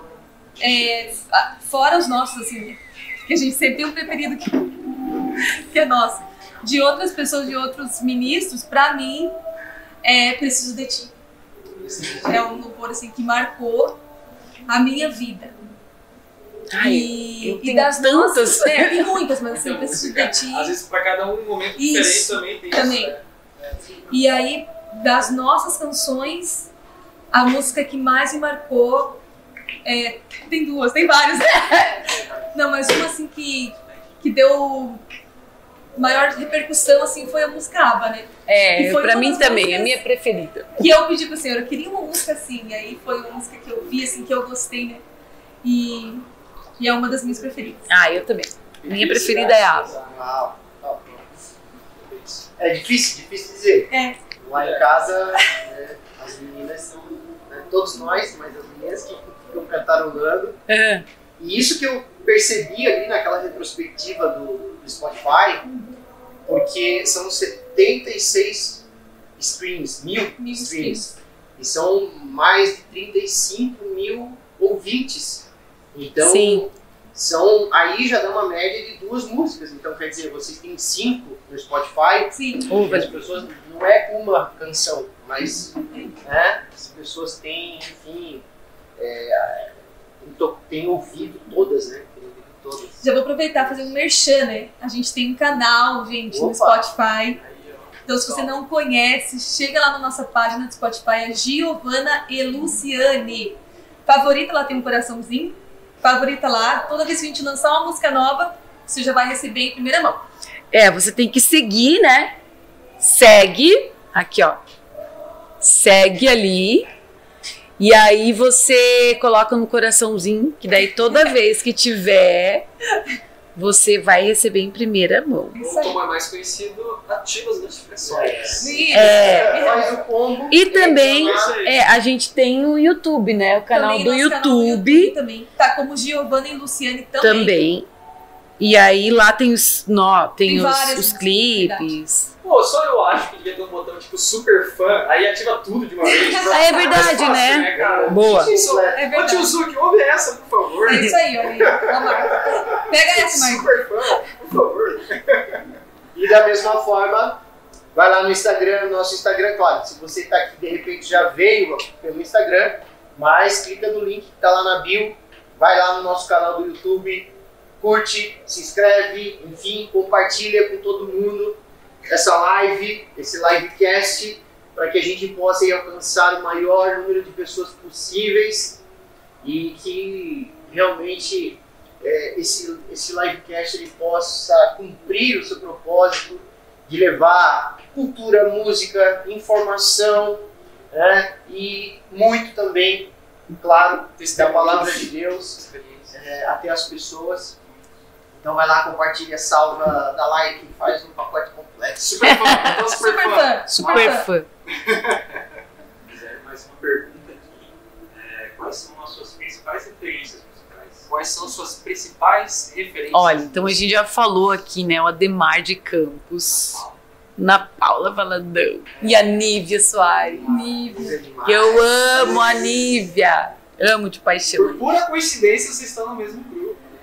É, fora os nossos, assim, que a gente sempre tem um preferido que, que é nosso. De outras pessoas, de outros ministros, pra mim, é Preciso de Ti. É um louvor, assim, que marcou a minha vida. Ai, e, eu e das tantas. Nossas, é, tem muitas, mas assim, Preciso de Ti. Às vezes pra cada um, um momento Isso, diferente também tem. Também. Isso, né? E aí, das nossas canções, a música que mais me marcou é, tem duas, tem várias. Não, mas uma assim que, que deu maior repercussão assim foi a música ABBA, né? É, E foi pra mim também, a minha preferida. Que eu pedi pro senhor, eu queria uma música assim, e aí foi uma música que eu vi assim que eu gostei, né? E, e é uma das minhas preferidas. Ah, eu também. Minha preferida é a Ava. É difícil, difícil dizer. É. Lá em casa, né, as meninas são, né, todos nós, mas as meninas que ficam cantarolando. É. E isso que eu percebi ali naquela retrospectiva do, do Spotify, porque são 76 streams, mil, Mil streams. E são mais de 35 mil ouvintes. Então, Sim. São aí já dá uma média de duas músicas. Então, quer dizer, vocês têm cinco no Spotify. Sim. E as pessoas não é uma canção, mas né, as pessoas têm, enfim, é, têm ouvido todas, né? Têm ouvido todas. Já vou aproveitar e fazer um merchan, né? A gente tem um canal, gente, no Opa. Spotify. Então, se você não conhece, chega lá na nossa página do Spotify, é Giovana e Luciane. Favorita lá tem um coraçãozinho. Favorita lá. Toda vez que a gente lançar uma música nova, você já vai receber em primeira mão. É, você tem que seguir, né? Segue, aqui ó. Segue ali. E aí você coloca no coraçãozinho, que daí toda vez que tiver, você vai receber em primeira mão. Ou como é mais conhecido, ativa as notificações. É. Faz o combo. E também, É isso aí. é, a gente tem o YouTube, né? O canal Também do nosso canal do YouTube também. Tá como Giovana e Luciane também. também. E aí lá tem os, nó, tem Tem os, os músicas, clipes. Pô, só eu acho que devia ter um botão tipo super fã, aí ativa tudo de uma vez. Ah, é verdade, Mais fácil, né? cara? Boa. Isso, É Ô tio verdade. Zuki, ouve essa, por favor. É isso aí, Marcos. Pega essa, Marcos. Super fã, por favor. E da mesma forma, vai lá no Instagram, nosso Instagram, claro. Se você está aqui de repente já veio pelo Instagram, mas clica no link que está lá na bio, vai lá no nosso canal do YouTube, curte, se inscreve, enfim, compartilha com todo mundo essa live, esse livecast, para que a gente possa alcançar o maior número de pessoas possíveis e que realmente é, esse, esse livecast ele possa cumprir o seu propósito de levar cultura, música, informação né, e muito também, claro, da palavra de Deus é, até as pessoas. Então vai lá, compartilha, salva, dá like, faz um pacote completo. Super fã, então super, Super fã. fã. Super fã. Fizeram mais uma pergunta aqui. É, quais são as suas principais referências musicais? Quais são suas principais referências? Olha, então a gente já falou aqui, né? O Ademar de Campos, na Paula Valadão e a Nívia Soares. Nívia. Que eu amo a Nívia. Amo de Por paixão. pura coincidência, vocês estão no mesmo grupo.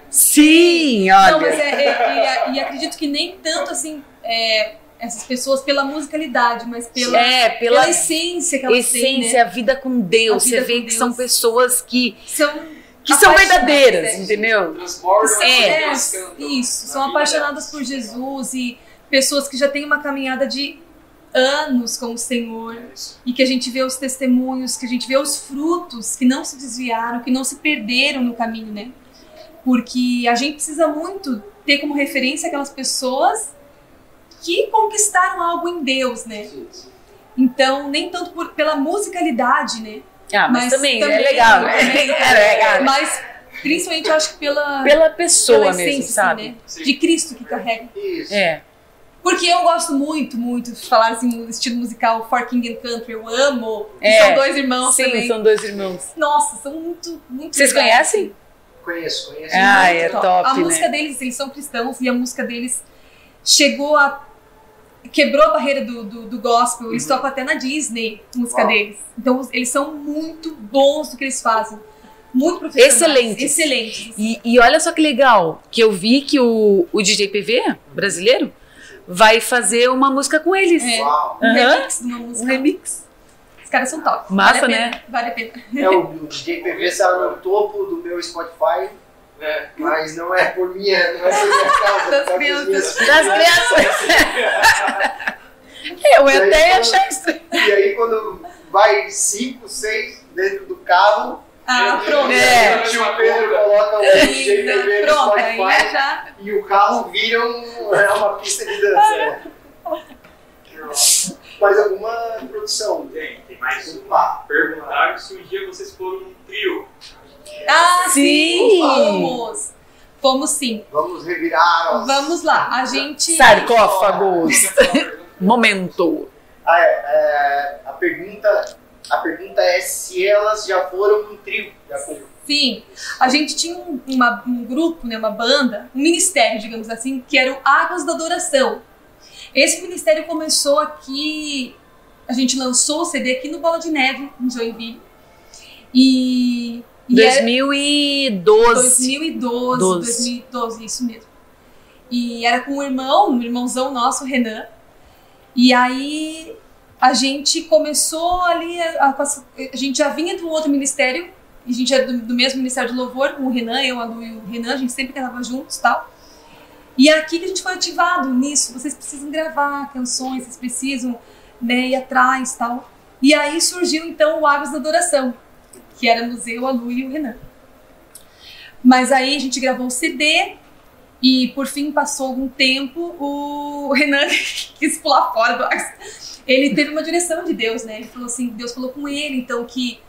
Sim, Não, mas olha. é, é- e, e acredito que nem tanto assim é, essas pessoas pela musicalidade, mas pela, É, pela, pela essência que elas têm, essência, né? a vida com Deus. Vida Você vê que são pessoas que, São que são verdadeiras, né? entendeu? Transbordam é, cantam isso, são apaixonadas por Jesus e pessoas que já têm uma caminhada de anos com o Senhor É e que a gente vê os testemunhos, que a gente vê os frutos que não se desviaram, que não se perderam no caminho, né? Porque a gente precisa muito ter como referência aquelas pessoas que conquistaram algo em Deus, né? Então, nem tanto por, pela musicalidade, né? Ah, mas, Mas também, também- é legal, né? também- É legal. Mas, principalmente, eu acho que pela, Pela pessoa pela mesmo, essência, sabe? assim, né? Sim. De Cristo que carrega. Isso. É. Porque eu gosto muito, muito de falar assim, no estilo musical For King and Country, eu amo. É. São dois irmãos Sim, também. são dois irmãos. Nossa, são muito, muito Vocês legais, conhecem? Conheço, conheço. Ah, muito é top, A né? música deles, eles são cristãos e a música deles chegou a. quebrou a barreira do, do, do gospel. Eles tocam até na Disney, música Uau. deles. Então eles são muito bons no que eles fazem. Muito profissionais. Excelentes. Excelentes. E, e olha só que legal, que eu vi que o, o DJ PV brasileiro vai fazer uma música com eles. É. Uau. Um Aham. remix de uma Um música. remix. Os caras são top. Massa, vale né? pena, Vale a pena. É, o, o DJ PV está no topo do meu Spotify, É. mas não é por minha, não é por minha causa, Das por crianças. Das crianças. Eu E até achar estranho. E aí quando vai cinco, seis dentro do carro, Ah, pronto. É. o tio Pedro coloca o DJ PV no Pronto, aí Spotify já. e o carro vira um- é uma pista de dança. Mais alguma produção? Tem, tem mais uma. Perguntaram se um dia vocês foram um trio. Ah, sim, Sim. fomos. Fomos sim. vamos revirar. os- Vamos lá. A gente. Sarcófagos. Momento. Ah, é, é, a, pergunta, a pergunta é se elas já foram um trio. Já foram. Sim, a gente tinha um, uma- um grupo, né, uma banda, um ministério, digamos assim, que era o Águas da Adoração. Esse ministério começou aqui, a gente lançou o CD aqui no Bola de Neve, em Joinville. E, e é 2012. 2012, Doze. 2012, isso mesmo. E era com um irmão, um irmãozão nosso, o Renan. E aí a gente começou ali, a, a- a gente já vinha do outro ministério, e a gente era do, do mesmo ministério de louvor, com o Renan, eu, a Lu e o Renan, a gente sempre cantava juntos e tal. E é aqui que a gente foi ativado nisso, vocês precisam gravar canções, vocês precisam né, ir atrás tal. E aí surgiu então o Águas da Adoração, que éramos eu, a Lu e o Renan. Mas aí a gente gravou o CD e por fim passou algum tempo, o Renan quis pular fora do Águas. Ele teve uma direção de Deus, né? Ele falou assim, Deus falou com ele, então que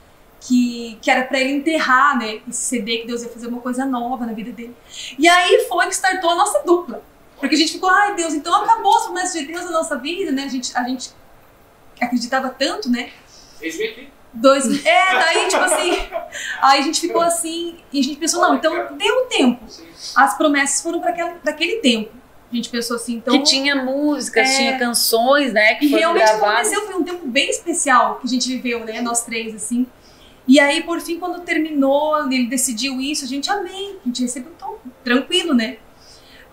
que, que era para ele enterrar, né, esse CD que Deus ia fazer uma coisa nova na vida dele. E aí foi que startou a nossa dupla. Porque a gente ficou, ai Deus, então acabou as promessas de Deus na nossa vida, né? A gente, a gente acreditava tanto, né? Eles me aqui. Dois, é, daí, tipo assim, aí a gente ficou assim, e a gente pensou, não, então deu tempo. As promessas foram para aquele tempo. A gente pensou assim, então. que tinha músicas, É. tinha canções, né? Que E foram realmente gravadas. aconteceu, foi um tempo bem especial que a gente viveu, né? Nós três, assim. E aí, por fim, quando terminou, ele decidiu isso, a gente amém. A gente recebeu tão tranquilo, né?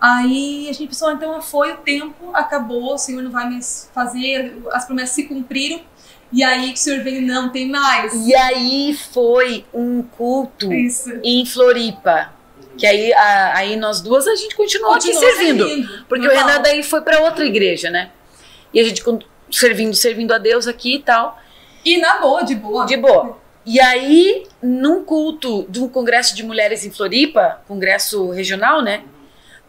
Aí a gente pensou, então foi o tempo, acabou, o Senhor não vai mais fazer, as promessas se cumpriram. E aí que o Senhor veio, não, tem mais. E aí foi um culto Isso. em Floripa. Que aí, a- aí nós duas a gente continuou, aqui servindo. Porque o normal. Renan daí foi pra outra igreja, né? E a gente servindo, servindo a Deus aqui e tal. E na boa, de boa. De boa. E aí, num culto de um congresso de mulheres em Floripa, congresso regional, né?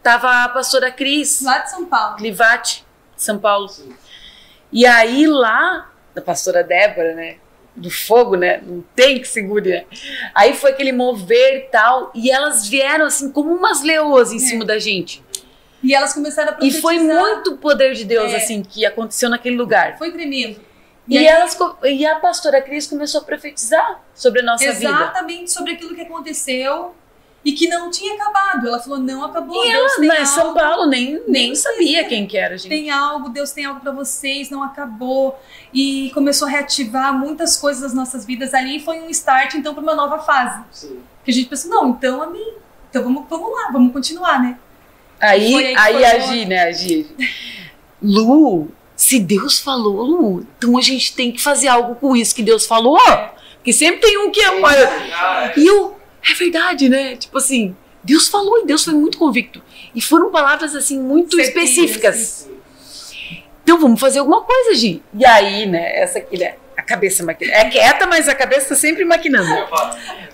Tava a pastora Cris Lá de São Paulo. Clivati, de São Paulo. E aí lá, da pastora Débora, né? Do fogo, né? Não tem que segure, né? Aí foi aquele mover e tal. E elas vieram assim como umas leoas em É. cima da gente. E elas começaram a E profetizar. foi muito poder de Deus, É. assim, que aconteceu naquele lugar. Foi tremendo. E, aí- elas, e a pastora Cris começou a profetizar sobre a nossa vida. Exatamente sobre aquilo que aconteceu e que não tinha acabado. Ela falou, não acabou. E Deus ela, tem né, algo, São Paulo, nem, nem Nem sabia sei. quem que era, gente. tem algo, Deus tem algo para vocês, não acabou. E começou a reativar muitas coisas das nossas vidas ali e foi um start então para uma nova fase. Sim. Que a gente pensou, não, então amém. Então vamos, vamos lá, vamos continuar, né? Aí, aí aí, a Gi, né, a Gi. Lu, se Deus falou, Lu, então a gente tem que fazer algo com isso que Deus falou. Porque sempre tem um que é. Ah, E eu, é verdade, né? Tipo assim, Deus falou e Deus foi muito convicto. E foram palavras, assim, muito Certeiras, específicas. Então vamos fazer alguma coisa, Gi. E aí, né, essa aqui, né, a cabeça maquinando. É quieta, mas a cabeça tá sempre maquinando.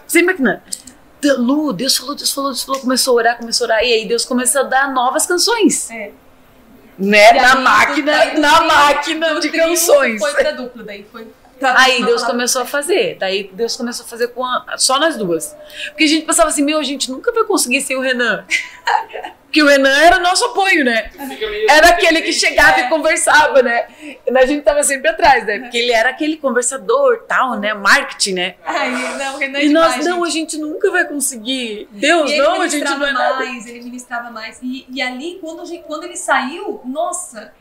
Sempre maquinando. Lu, Deus falou, Deus falou, Deus falou, começou a orar, começou a orar, e aí Deus começou a dar novas canções. É. Né? Na máquina, daí do na máquina de canções. Foi pra dupla, daí foi. Pra Aí Deus começou a fazer. Daí Deus começou a fazer com a- só nós duas. Porque a gente pensava assim, meu, a gente nunca vai conseguir sem o Renan. Porque o Renan era nosso apoio, né? Era aquele que chegava É. e conversava, né? E a gente tava sempre atrás, né? Porque ele era aquele conversador, tal, né? Marketing, né? Ai, não, o Renan é E nós, demais, não, gente. a gente nunca vai conseguir. Deus, ele não, a gente ministrava não é nada. mais, ele ministrava mais. E, e ali, quando, gente- quando ele saiu, nossa,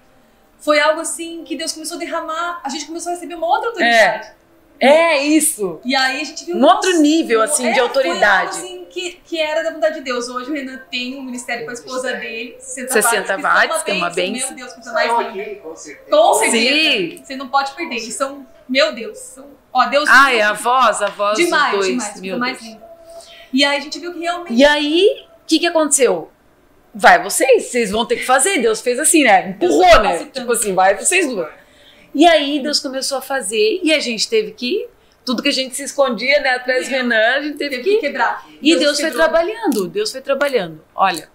foi algo assim que Deus começou a derramar. A gente começou a receber uma outra autoridade. É isso. E aí a gente viu. Um outro nível, assim, de é, autoridade. Foi algo, assim, que, que era da vontade de Deus. Hoje o Renan tem um ministério com a esposa dele, 60, 60 watts, que é uma benção. Meu Deus, mais com certeza. Com certeza. Sim. Você não pode perder. Eles são, meu Deus, são, ó, Deus Ah, é a voz, a voz demais, dos dois. demais, coisa mais linda. E aí a gente viu que realmente E aí, o que, que aconteceu? Vai vocês, vocês vão ter que fazer. Deus fez assim, né? Empurrou, Deus né? Tipo assim, vai vocês duas. E aí Deus começou a fazer e a gente teve que. Tudo que a gente se escondia, né, atrás do Renan, a gente teve teve que que. quebrar. E Deus foi quebrou. trabalhando, Deus foi trabalhando. Olha,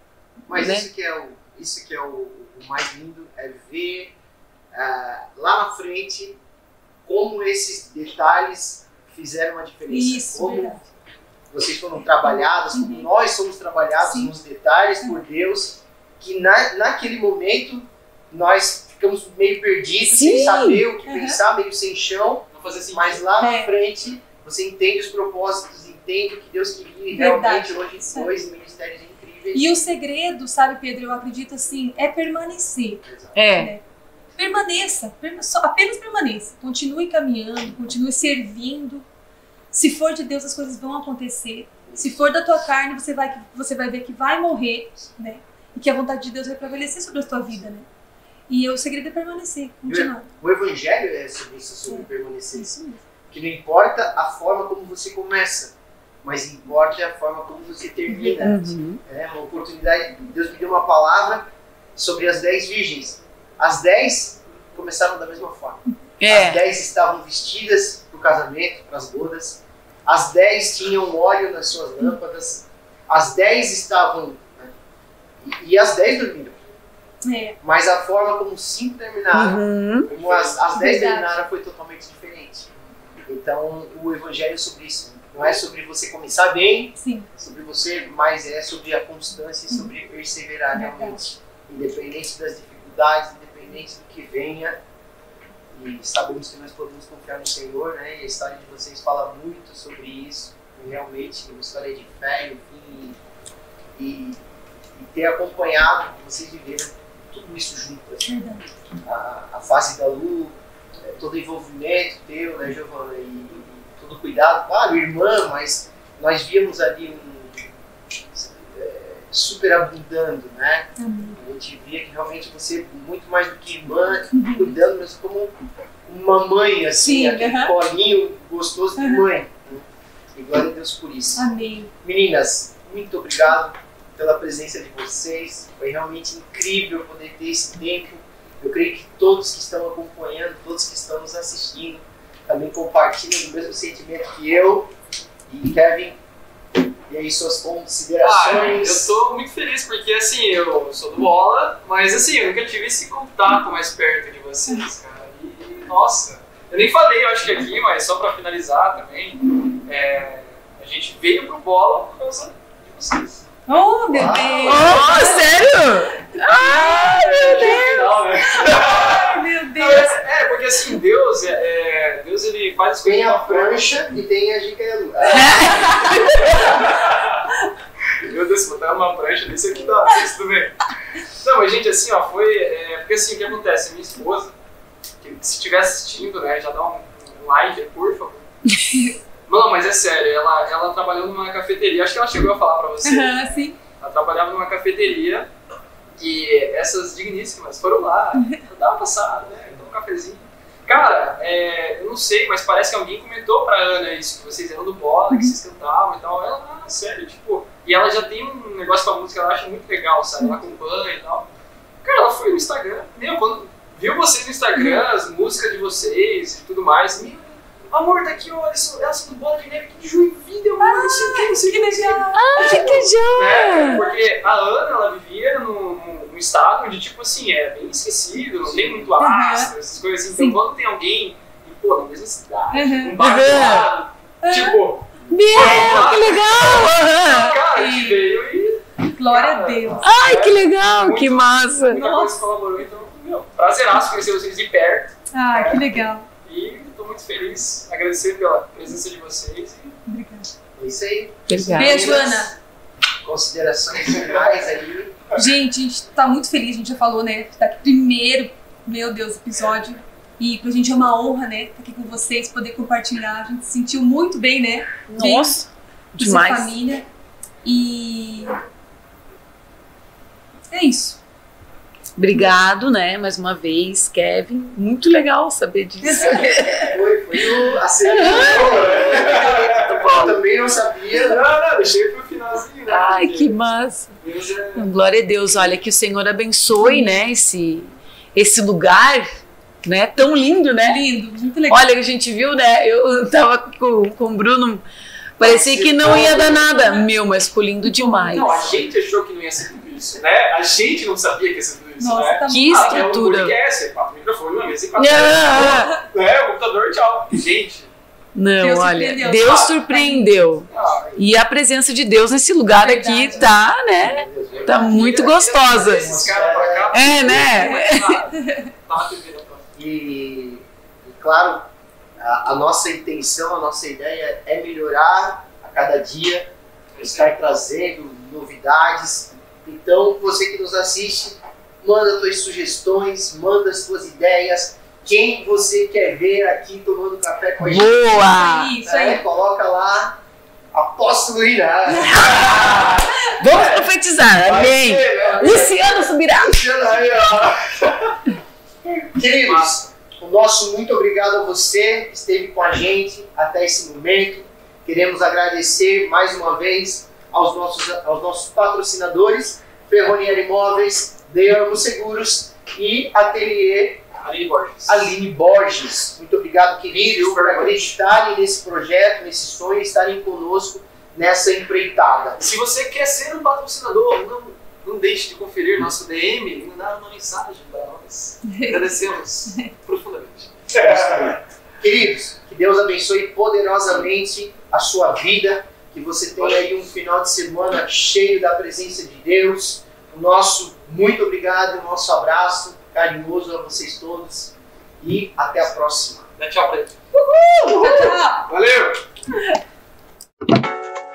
Mas né? isso que é o, isso que é o, o mais lindo, é ver ah, lá na frente como esses detalhes fizeram uma diferença. Isso, como verdade. Vocês foram trabalhados, como Uhum. nós somos trabalhados Sim. nos detalhes por Deus, que na, naquele momento nós ficamos meio perdidos, sem Sim. saber o que Uhum. pensar, meio sem chão, sentido. mas lá na É. frente você entende os propósitos, entende o que Deus queria e Verdade. realmente hoje dois ministérios incríveis. E o segredo, sabe, Pedro, eu acredito assim, é permanecer. é. Permaneça, perma- só- apenas permaneça. Continue caminhando, continue servindo. Se for de Deus, as coisas vão acontecer. Se for da tua carne, você vai, você vai ver que vai morrer, né? E que a vontade de Deus vai prevalecer sobre a tua vida, né? E o segredo é permanecer, continuar. O evangelho é sobre isso, sobre permanecer. Isso mesmo. Que não importa a forma como você começa, mas importa a forma como você termina. Uhum. É uma oportunidade. Deus me deu uma palavra sobre as dez virgens. As dez começaram da mesma forma. As É. dez estavam vestidas para o casamento, para as bodas. As dez tinham óleo nas suas lâmpadas. As dez estavam. né, E, e as dez dormiram. É, Mas a forma como cinco terminaram, Uhum. como as, as dez Verdade. terminaram, foi totalmente diferente. Então, o evangelho é sobre isso. Não é sobre você começar bem, sim. sobre você, mas é sobre a constância e sobre perseverar Verdade. realmente. Independente das dificuldades, independente do que venha. E sabemos que nós podemos confiar no Senhor, né? E a história de vocês fala muito sobre isso. E realmente, uma história de fé, enfim. E, e, e ter acompanhado, vocês viveram tudo isso junto. assim Verdade. a, a face da Lu, é, todo o envolvimento teu, né, Giovana, e, e todo o cuidado, claro, irmã, mas nós víamos ali um é, super abundando, né? Amém. A gente via que realmente você, muito mais do que irmã, cuidando, mas como uma mãe, assim, Sim, aquele aham. colinho gostoso de mãe. né? E glória a Deus por isso. Amém. Meninas, muito obrigado pela presença de vocês. Foi realmente incrível poder ter esse tempo. Eu creio que todos que estão acompanhando, todos que estão nos assistindo, também compartilham do mesmo sentimento que eu. E Kevin, e aí suas Ah, eu considerações? tô muito feliz porque assim, eu sou do bola, mas assim, eu nunca tive esse contato mais perto de vocês, cara. E nossa, eu nem falei, eu acho que aqui, mas só pra finalizar também, é, a gente veio pro bola por causa de vocês. Oh, meu. Deus! Oh, sério? Ah, meu Deus! Final, né? Deus! é, é, porque assim, Deus, é, é, Deus ele faz as coisas Tem a prancha e tem a da Lu. Meu Deus, botar uma prancha desse aqui dá, mas tudo bem. Não, mas gente, assim, ó, foi. é, porque assim, o que acontece? Minha esposa, que se estiver assistindo, né, já dá um, um like, por favor. Não, mas é sério, ela, ela trabalhou numa cafeteria, acho que ela chegou a falar pra você. Aham, sim. Ela trabalhava numa cafeteria e essas digníssimas foram lá, dar uma passada, né? Tomar um cafezinho. Cara, é, eu não sei, mas parece que alguém comentou pra Ana isso, que vocês eram do bola, que vocês cantavam e tal. Ela, ah, sério, tipo. E ela já tem um negócio com a música, ela acha muito legal, sabe? Ela acompanha e tal. Cara, ela foi no Instagram, meu, quando viu vocês no Instagram, as músicas de vocês e tudo mais, meu, amor, tá aqui, olha, elas são do bola de neve aqui de Joinville, amor, não sei o que, não sei o Que que, não sei o que legal! Ai, que joia! né? Porque a Ana, ela vivia num, num- estado onde, tipo assim, é bem esquecido, não tem muito astro, essas coisas assim. Sim. Então, quando tem alguém, e, pô, na mesma cidade, Aham. um bar Aham. lado, tipo, Meu, que legal! cara, a gente veio e... Glória a cara, Deus! Ai, que legal, que A massa! única coisa que colaborou, então, meu, prazeraço conhecer vocês de perto. Ah, que legal! E tô muito feliz, agradecer pela presença de vocês. E Obrigada. É isso aí. Obrigada. Beijo, Ana! Considerações finais aí. Gente, a gente tá muito feliz, a gente já falou, né? Tá aqui primeiro, meu Deus, episódio. E pra gente é uma honra, né? Estar aqui com vocês, poder compartilhar. A gente se sentiu muito bem, né? Bem Nossa, de ser demais. família. E é isso. Obrigado, né, mais uma vez, Kevin. Muito legal saber disso. Foi, foi o, a cereja. Eu também não sabia. Não, não, deixei pro finalzinho, né? Ai, que massa. É- Glória a Deus. Olha, que o Senhor abençoe, né, esse, esse lugar, né, tão lindo, né? Lindo, muito legal. Olha, a gente viu, né? Eu tava com, com o Bruno, parecia que não ia dar nada. Meu, mas ficou lindo demais. Não, a gente achou que não ia ser tudo isso, né? A gente não sabia que ia ser tudo Nossa, né? tá Que Ah, é um estrutura. podcast, é quatro microfones, uma mesa e quatro Ah, É, o computador, tchau. Gente, Não, Deus olha, surpreendeu. Deus surpreendeu. ah, E a presença de Deus nesse lugar aqui Verdade. tá, né? Tá muito gostosa. Cá. É, né? Né? E, e, claro, a, a nossa intenção, a nossa ideia é melhorar a cada dia, estar trazendo novidades. Então, você que nos assiste, manda suas sugestões, manda suas ideias. Quem você quer ver aqui tomando café com a gente? Boa! Isso aí. né? Coloca lá, apóstolo irá. Vamos profetizar, amém. né? Luciano subirá. Aí, ó. Queridos, o nosso muito obrigado a você que esteve com a gente até esse momento. Queremos agradecer mais uma vez aos nossos, aos nossos patrocinadores, Ferronier Imóveis, Deamo Seguros e Ateliê Aline Borges. Aline Borges. Muito obrigado, queridos, por acreditarem nesse projeto, nesse sonho, e estarem conosco nessa empreitada. Se você quer ser um patrocinador, não, não deixe de conferir nosso DM e mandar uma mensagem para nós. Agradecemos profundamente. Queridos, que Deus abençoe poderosamente a sua vida, que você tenha aí um final de semana cheio da presença de Deus. O nosso muito obrigado, o nosso abraço carinhoso a vocês todos e até a próxima. Dá tchau pra ele. Tchau, tchau. Valeu!